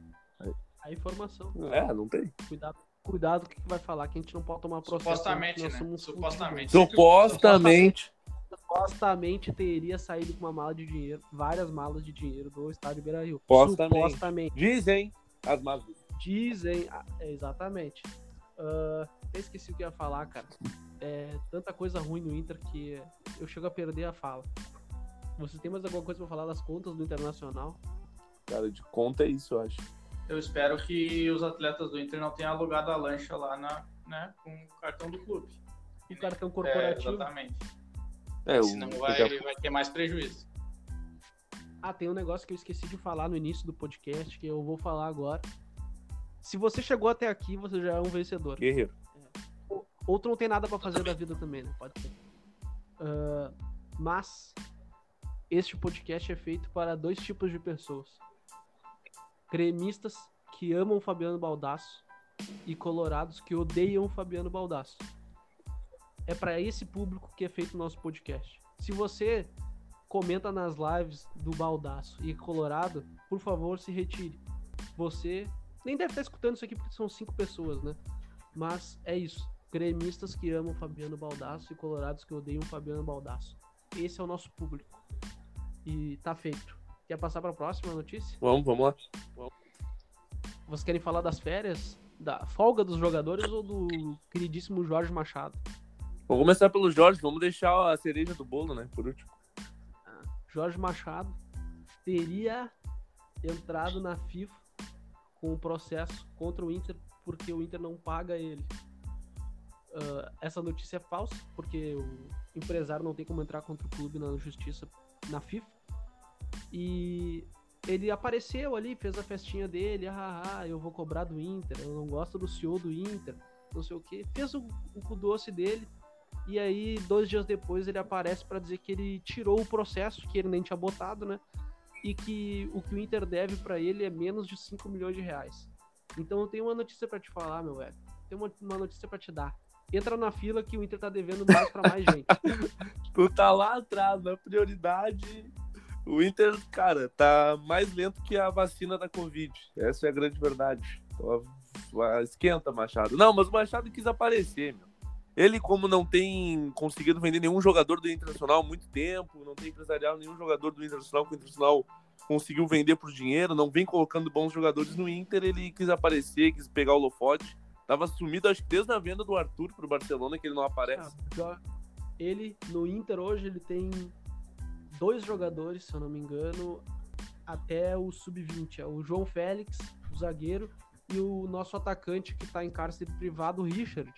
a informação. É, não tem. Cuidado, cuidado com o que vai falar, que a gente não pode tomar processo. Supostamente, né? Supostamente. Supostamente. Supostamente. Supostamente teria saído com uma mala de dinheiro, várias malas de dinheiro do estádio Beira Rio. Supostamente. Supostamente. Dizem as malas. Dizem, ah, exatamente. Uh, até esqueci o que ia falar, cara. É tanta coisa ruim no Inter que eu chego a perder a fala. Você tem mais alguma coisa pra falar das contas do Internacional? Cara, de conta é isso, eu acho eu espero que os atletas do Inter não tenham alugado a lancha lá na, né, com o cartão do clube. E cartão corporativo. É, exatamente. É. Senão vai, vai ter mais prejuízo. Ah, tem um negócio que eu esqueci de falar no início do podcast, que eu vou falar agora. Se você chegou até aqui, você já é um vencedor. Guerreiro. É. Outro não tem nada para fazer da vida também, né? Pode ser. Uh, mas este podcast é feito para dois tipos de pessoas gremistas que amam Fabiano Baldasso e colorados que odeiam Fabiano Baldasso. É para esse público que é feito o nosso podcast. Se você comenta nas lives do Baldaço e Colorado, por favor, se retire. Você nem deve estar escutando isso aqui porque são cinco pessoas, né? Mas é isso. Gremistas que amam Fabiano Baldasso e colorados que odeiam Fabiano Baldasso. Esse é o nosso público. E tá feito. Quer passar para a próxima notícia? Vamos, vamos lá. Vocês querem falar das férias? Da folga dos jogadores ou do queridíssimo Jorge Machado? Vamos começar pelo Jorge, vamos deixar a cereja do bolo, né? Por último. Ah, Jorge Machado teria entrado na FIFA com um processo contra o Inter porque o Inter não paga ele. Uh, essa notícia é falsa, porque o empresário não tem como entrar contra o clube na justiça na FIFA. E ele apareceu ali, fez a festinha dele, ah, ah, eu vou cobrar do Inter, eu não gosto do CEO do Inter, não sei o que. Fez o, o doce dele, e aí, dois dias depois, ele aparece para dizer que ele tirou o processo, que ele nem tinha botado, né? E que o que o Inter deve para ele é menos de 5 milhões de reais. Então eu tenho uma notícia para te falar, meu velho. Tenho uma, uma notícia para te dar. Entra na fila que o Inter tá devendo mais para mais gente. tu tá lá atrás, na prioridade o Inter, cara, tá mais lento que a vacina da Covid. Essa é a grande verdade. Então, esquenta, Machado. Não, mas o Machado quis aparecer, meu. Ele, como não tem conseguido vender nenhum jogador do Internacional há muito tempo, não tem empresarial nenhum jogador do Internacional que o Internacional conseguiu vender por dinheiro, não vem colocando bons jogadores no Inter, ele quis aparecer, quis pegar o Lofote. Tava sumido, acho que desde a venda do Arthur pro Barcelona, que ele não aparece. Ah, ele, no Inter hoje, ele tem dois jogadores, se eu não me engano, até o sub-20. É o João Félix, o zagueiro, e o nosso atacante que está em cárcere privado, o Richard,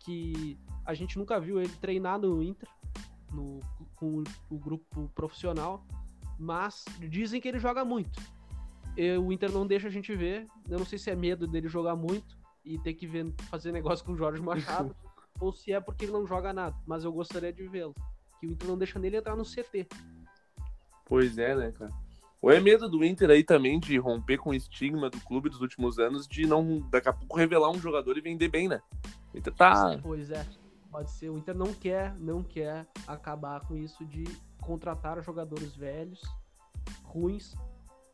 que a gente nunca viu ele treinar no Inter, no, com o grupo profissional, mas dizem que ele joga muito. E o Inter não deixa a gente ver. Eu não sei se é medo dele jogar muito e ter que ver, fazer negócio com o Jorge Machado, ou se é porque ele não joga nada. Mas eu gostaria de vê-lo. Que o Inter não deixa nele entrar no CT. Pois é, né, cara? Ou é medo do Inter aí também de romper com o estigma do clube dos últimos anos de não, daqui a pouco, revelar um jogador e vender bem, né? O Inter tá. Pois é, pode ser. O Inter não quer, não quer acabar com isso de contratar jogadores velhos, ruins,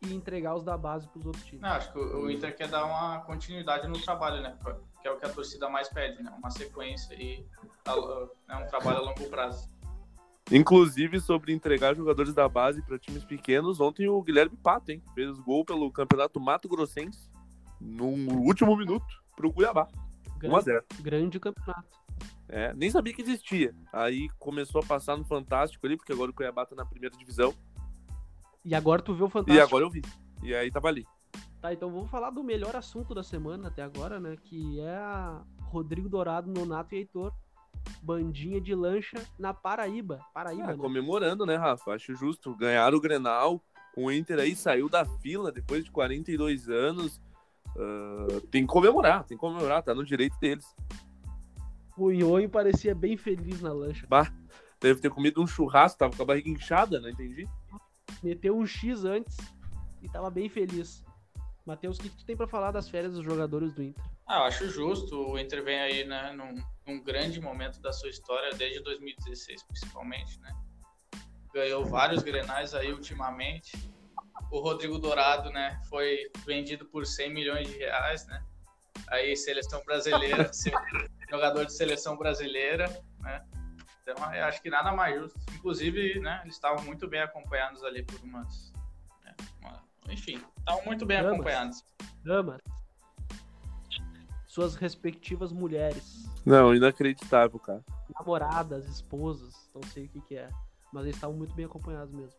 e entregar os da base para os outros times. Não, acho que o Inter quer dar uma continuidade no trabalho, né? Que é o que a torcida mais pede, né? Uma sequência e né? um trabalho a longo prazo. Inclusive, sobre entregar jogadores da base para times pequenos, ontem o Guilherme Pato, hein, fez gol pelo Campeonato Mato Grossense no último minuto para o Cuiabá. 1x0. Grande campeonato. É, nem sabia que existia. Aí começou a passar no Fantástico ali, porque agora o Cuiabá tá na primeira divisão. E agora tu viu o Fantástico. E agora eu vi. E aí tava ali. Tá, então vamos falar do melhor assunto da semana até agora, né? Que é a Rodrigo Dourado, Nonato e Heitor bandinha de lancha na Paraíba. Paraíba, é, né? Comemorando, né, Rafa? Acho justo. Ganharam o Grenal. O Inter aí saiu da fila depois de 42 anos. Uh, tem que comemorar, tem que comemorar, tá no direito deles. O Nhonho parecia bem feliz na lancha. Bah, deve ter comido um churrasco, tava com a barriga inchada, não entendi? Meteu um X antes e tava bem feliz. Matheus, o que, que tu tem para falar das férias dos jogadores do Inter? Ah, eu acho justo. O Inter vem aí, né, num, num grande momento da sua história, desde 2016, principalmente, né? Ganhou vários grenais aí ultimamente. O Rodrigo Dourado, né, foi vendido por 100 milhões de reais, né? Aí, seleção brasileira, jogador de seleção brasileira, né? Então, acho que nada mais justo. Inclusive, né, eles estavam muito bem acompanhados ali por umas. Né, uma, enfim, estavam muito bem Damas. acompanhados. Damas suas respectivas mulheres. Não, inacreditável, cara. Namoradas, esposas, não sei o que, que é. Mas eles estavam muito bem acompanhados mesmo.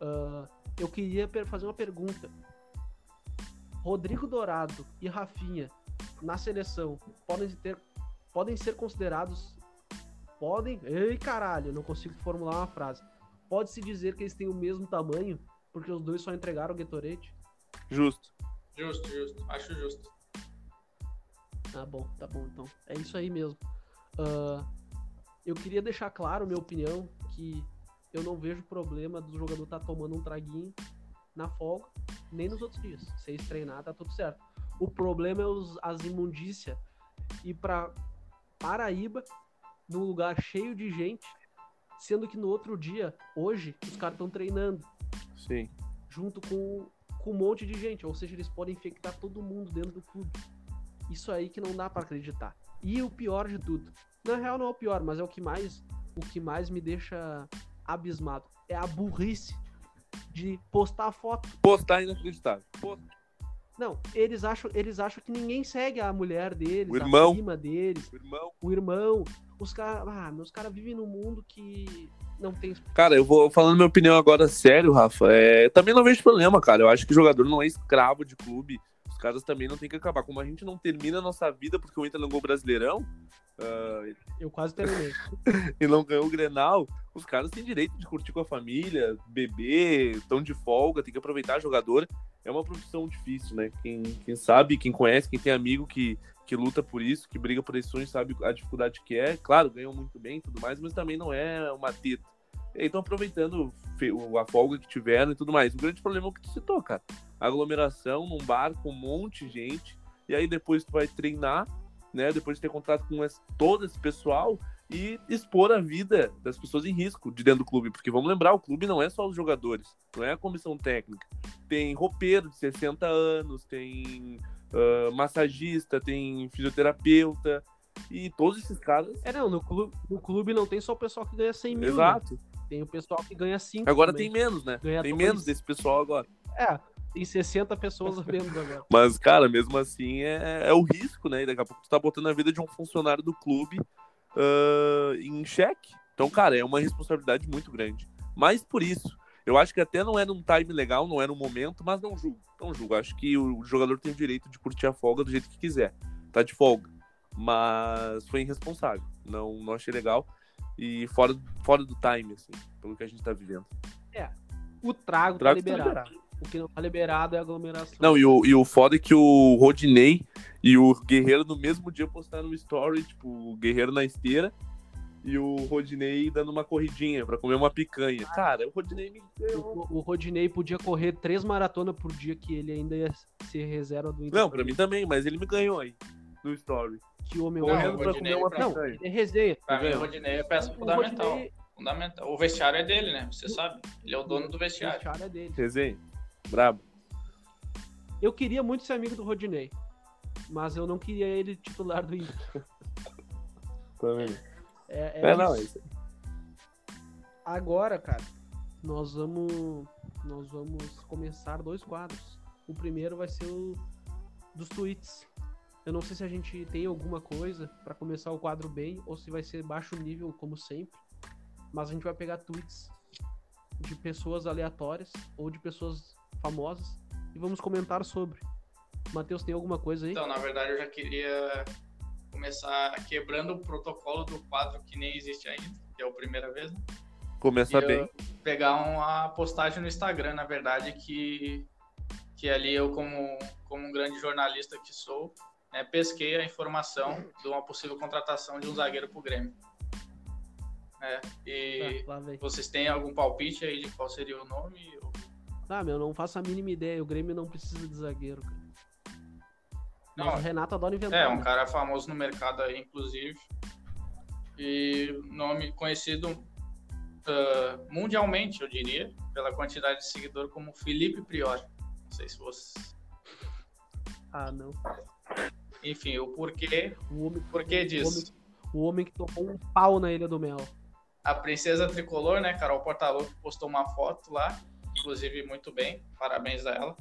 Uh, eu queria fazer uma pergunta. Rodrigo Dourado e Rafinha na seleção podem ter podem ser considerados podem ei caralho não consigo formular uma frase pode se dizer que eles têm o mesmo tamanho porque os dois só entregaram o Gatorade justo justo justo acho justo ah, bom, tá bom então. É isso aí mesmo. Uh, eu queria deixar claro minha opinião que eu não vejo problema do jogador estar tá tomando um traguinho na folga, nem nos outros dias. Se treinar, tá tudo certo. O problema é os, as imundícias ir para Paraíba, num lugar cheio de gente, sendo que no outro dia, hoje, os caras estão treinando. Sim. Junto com, com um monte de gente. Ou seja, eles podem infectar todo mundo dentro do clube. Isso aí que não dá para acreditar. E o pior de tudo, na real não é o pior, mas é o que mais o que mais me deixa abismado é a burrice de postar a foto. Postar inacreditável. Não, eles acham, eles acham que ninguém segue a mulher deles, o irmão, a prima deles, o irmão. o irmão. os caras. Ah, meus caras vivem num mundo que não tem. Cara, eu vou falando minha opinião agora sério, Rafa. É, também não vejo problema, cara. Eu acho que o jogador não é escravo de clube. Os caras também não tem que acabar. Como a gente não termina a nossa vida porque o Inter não ganhou o Brasileirão ah, Eu quase terminei. e não ganhou o Grenal, os caras têm direito de curtir com a família, beber, estão de folga, tem que aproveitar jogador. É uma profissão difícil, né? Quem, quem sabe, quem conhece, quem tem amigo que, que luta por isso, que briga por esse sonho, sabe a dificuldade que é. Claro, ganham muito bem e tudo mais, mas também não é uma teta. E aí estão aproveitando a folga que tiveram e tudo mais. O grande problema é o que tu citou, cara. Aglomeração num bar com um monte de gente, e aí depois tu vai treinar, né? Depois de ter contato com esse- todo esse pessoal e expor a vida das pessoas em risco de dentro do clube. Porque vamos lembrar, o clube não é só os jogadores, não é a comissão técnica. Tem roupeiro de 60 anos, tem ah, massagista, tem fisioterapeuta. E todos esses caras. É, não, no clube, no clube não tem só o pessoal que ganha 100 mil. né? Tem o pessoal que ganha 5. Agora também. tem menos, né? Ganha tem dois. menos desse pessoal agora. É, tem 60 pessoas vendo agora. Mas, cara, mesmo assim é, é o risco, né? E daqui a pouco tu tá botando a vida de um funcionário do clube ah, em xeque. Então, cara, é uma responsabilidade muito grande. Mas por isso, eu acho que até não era um time legal, não era um momento, mas não julgo. Não julgo. Acho que o jogador tem o direito de curtir a folga do jeito que quiser. Tá de folga. Mas foi irresponsável. Não, não achei legal. E fora, fora do time, assim, pelo que a gente tá vivendo. O trago, Trago tá tá liberado. O que não tá liberado é a aglomeração. Não, e o, e o foda é que o Rodinei e o Guerreiro no mesmo dia postaram um story, tipo, o Guerreiro na esteira e o Rodinei dando uma corridinha pra comer uma picanha. Cara, o Rodinei me ganhou. O, o Rodinei podia correr três maratonas por dia que ele ainda ia ser reserva do Inter. Não, pra mim também, mas ele me ganhou aí no story. Que homem Não, Correndo o pra comer uma pra- Não, é resenha. Pra mim, o Rodinei é peça O fundamental. Rodinei, fundamental. O vestiário é dele, né? Você sabe. Ele é o dono do o vestiário. vestiário é dele. Resenha. Brabo. Eu queria muito ser amigo do Rodinei. Mas eu não queria ele titular do Inter. Também. É, É, é não, isso. é isso. Agora, cara, nós vamos nós vamos começar dois quadros. O primeiro vai ser o dos tweets. Eu não sei se a gente tem alguma coisa pra começar o quadro bem ou se vai ser baixo nível como sempre. Mas a gente vai pegar tweets de pessoas aleatórias ou de pessoas famosas e vamos comentar sobre. Matheus, tem alguma coisa aí? Então, na verdade, eu já queria começar quebrando o protocolo do quadro que nem existe ainda, que é a primeira vez. né? Começa E eu bem. pegar uma postagem no Instagram, na verdade, que, que ali eu, como, como um grande jornalista que sou, né, pesquei a informação de uma possível contratação de um zagueiro pro Grêmio. É, e Ah, vocês têm algum palpite aí de qual seria o nome? Ah, meu, não faço a mínima ideia. O Grêmio não precisa de zagueiro, cara. Mas Não, o Renato adora inventar. É, um né? cara famoso no mercado aí, inclusive. E nome conhecido ah, mundialmente, eu diria, pela quantidade de seguidor como Felipe Priori. Não sei se vocês. Ah, não. Enfim, o porquê, O homem, porquê o disso. homem, o homem que tomou um pau na Ilha do Mel. A princesa tricolor, né, Carol Portalupe, postou uma foto lá, inclusive muito bem, parabéns a ela.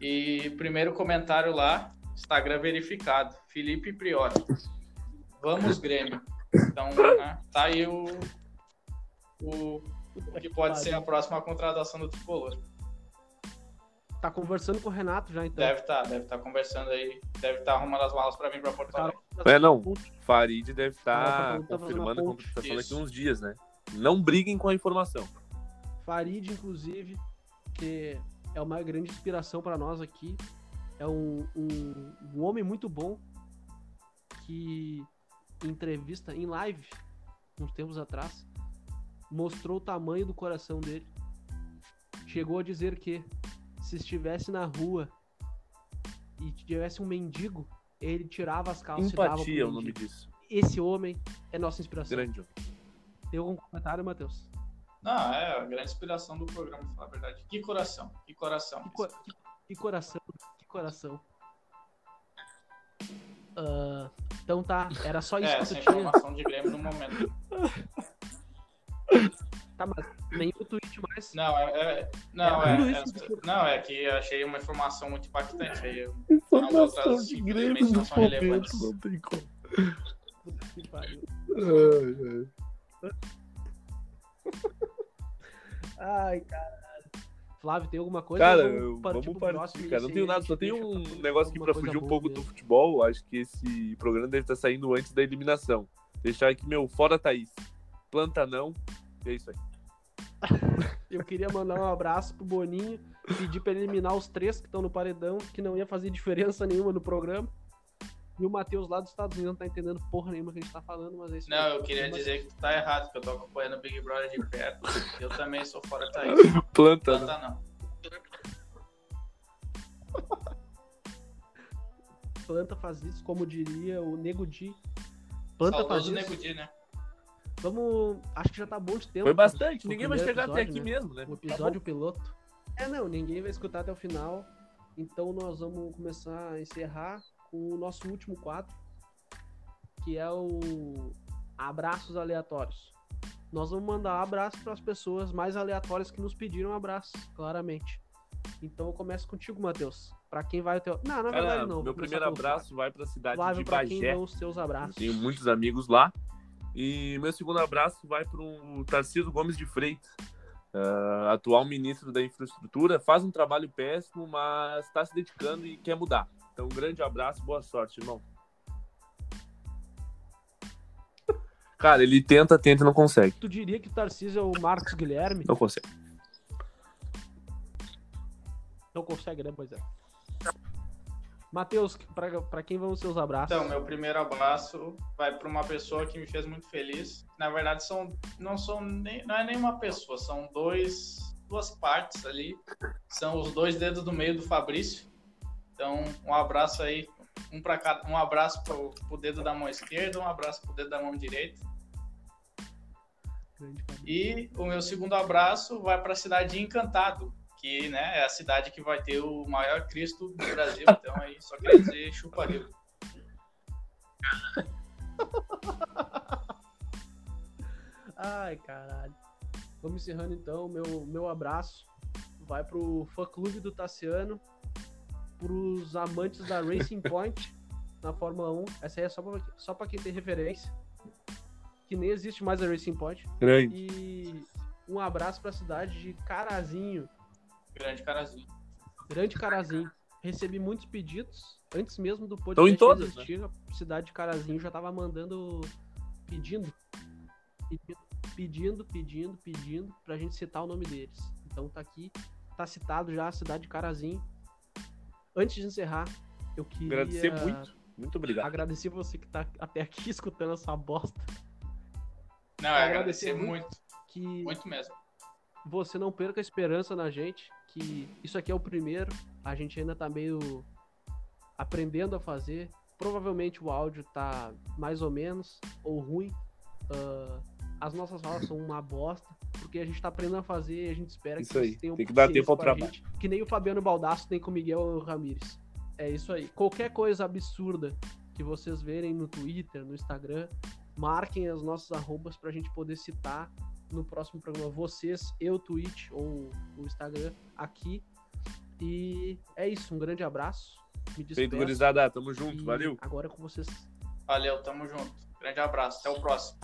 E primeiro comentário lá, Instagram verificado, Felipe Priori. Vamos Grêmio. Então, né, tá aí o, o, o que pode ser a próxima contratação do tricolor. Tá conversando com o Renato já, então. Deve estar, deve estar conversando aí, deve estar arrumando as malas para vir para Porto Alegre. É, não. Farid deve tá estar que tá fazendo confirmando a contratação daqui uns dias, né? Não briguem com a informação. Farid, inclusive, que é uma grande inspiração para nós aqui. É um, um, um homem muito bom que em entrevista, em live, uns tempos atrás, mostrou o tamanho do coração dele. Chegou a dizer que se estivesse na rua e tivesse um mendigo, ele tirava as calças e dava pro Empatia é o nome disso. Esse homem é nossa inspiração. Grande. Tem algum comentário, Matheus? Não, é a grande inspiração do programa, pra falar a verdade. Que coração, que coração. Que, co- que- que coração, que coração. Ah, então tá, era só isso É, que tu tinha. informação de Grêmio no momento. Tá, mas nenhum tweet mais. Não, é, é- não, É é, é- não, é que eu achei uma informação muito impactante aí. Informação de Grêmio relevantes. momentos, não tem como. Puta que pariu. Ai, caralho. Flávio, tem alguma coisa? Cara, Vamos vamos pro partir, próximo, cara. Não tenho nada, só tenho deixa um pra negócio aqui pra fugir um pouco do mesmo. futebol. Acho que esse programa deve estar saindo antes da eliminação. Deixar aqui meu fora Thaís. Planta não. E é isso aí. Eu queria mandar um abraço pro Boninho, pedir pra ele eliminar os três que estão no paredão, que não ia fazer diferença nenhuma no programa. E o Matheus lá dos Estados Unidos não tá entendendo porra nenhuma que a gente tá falando, mas é isso Não, eu queria Mas- dizer que tu tá errado, que eu tô acompanhando o Big Brother de perto. Eu também sou fora Thaís. Planta Não não. Planta faz isso, como diria o Nego Di. Planta faz Saudoso isso. Nego Di, né? Vamos. Acho que já tá bom de tempo. Foi bastante. Ninguém vai chegar até episódio, aqui né? mesmo, né? O episódio piloto. É, não, ninguém vai escutar até o final. Então nós vamos começar a encerrar com o nosso último quadro, que é o abraços aleatórios. Nós vamos mandar abraço para as pessoas mais aleatórias que nos pediram abraços, claramente. Então eu começo contigo, Matheus. Para quem vai o teu. Não, na Cara, verdade não. meu primeiro abraço vai pra cidade Flávio, de para quem Bagé. vão os teus abraços. Tenho muitos amigos lá. E meu segundo abraço vai para o Tarcísio Gomes de Freitas, ah, atual ministro da Infraestrutura. Faz um trabalho péssimo, mas está se dedicando e quer mudar. Então, um grande abraço, boa sorte, irmão. Cara, ele tenta, tenta e não consegue. Tu diria que o Tarcísio é o Marcos Guilherme? Não consegue. Não consegue, né? Pois é. Matheus, pra quem vão os seus abraços? Então, meu primeiro abraço vai para uma pessoa que me fez muito feliz. Na verdade, são, não, são nem, não é nenhuma pessoa, são dois, duas partes ali. São os dois dedos do meio do Fabrício. Então, um abraço aí, um para cada, um abraço pro, pro dedo da mão esquerda, um abraço pro dedo da mão direita. E o meu segundo abraço vai para a cidade de Encantado, que né, é a cidade que vai ter o maior Cristo do Brasil. Então, aí só queria dizer chuparia. Ai, caralho. Vamos encerrando então. Meu, meu abraço vai pro fã clube do Tassiano, pros amantes da Racing Point na Fórmula 1. Essa aí é só pra, só pra quem tem referência. Que nem existe mais a Racing Point. Grande. E um abraço pra cidade de Carazinho. Grande carazinho. Grande Carazinho. Recebi muitos pedidos antes mesmo do Estão podcast em todas, existir. A cidade de Carazinho já tava mandando pedindo, pedindo, pedindo, pedindo, pedindo pra gente citar o nome deles. Então tá aqui, tá citado já a cidade de Carazinho. Antes de encerrar, eu queria Agradecer muito. Muito obrigado. agradecer você que tá até aqui escutando essa bosta. Não, é Agradecer agradecer muito. muito, Que muito mesmo. você não perca a esperança na gente, que isso aqui é o primeiro, a gente ainda tá meio aprendendo a fazer. Provavelmente o áudio tá mais ou menos, ou ruim. Ah, as nossas falas são uma bosta, porque a gente tá aprendendo a fazer e a gente espera Isso que aí, tenham tem que dar tempo ao trabalho. gente, que nem o Fabiano Baldasso tem com o Miguel Ramírez. É isso aí. Qualquer coisa absurda que vocês verem no Twitter, no Instagram, marquem as nossas arrobas pra gente poder citar no próximo programa. Vocês, eu, Twitch ou o Instagram aqui. E é isso. Um grande abraço. Me despeço. Feito, gurizada. Tamo junto. E Valeu. Agora é com vocês. Valeu, tamo junto. Grande abraço, até o próximo.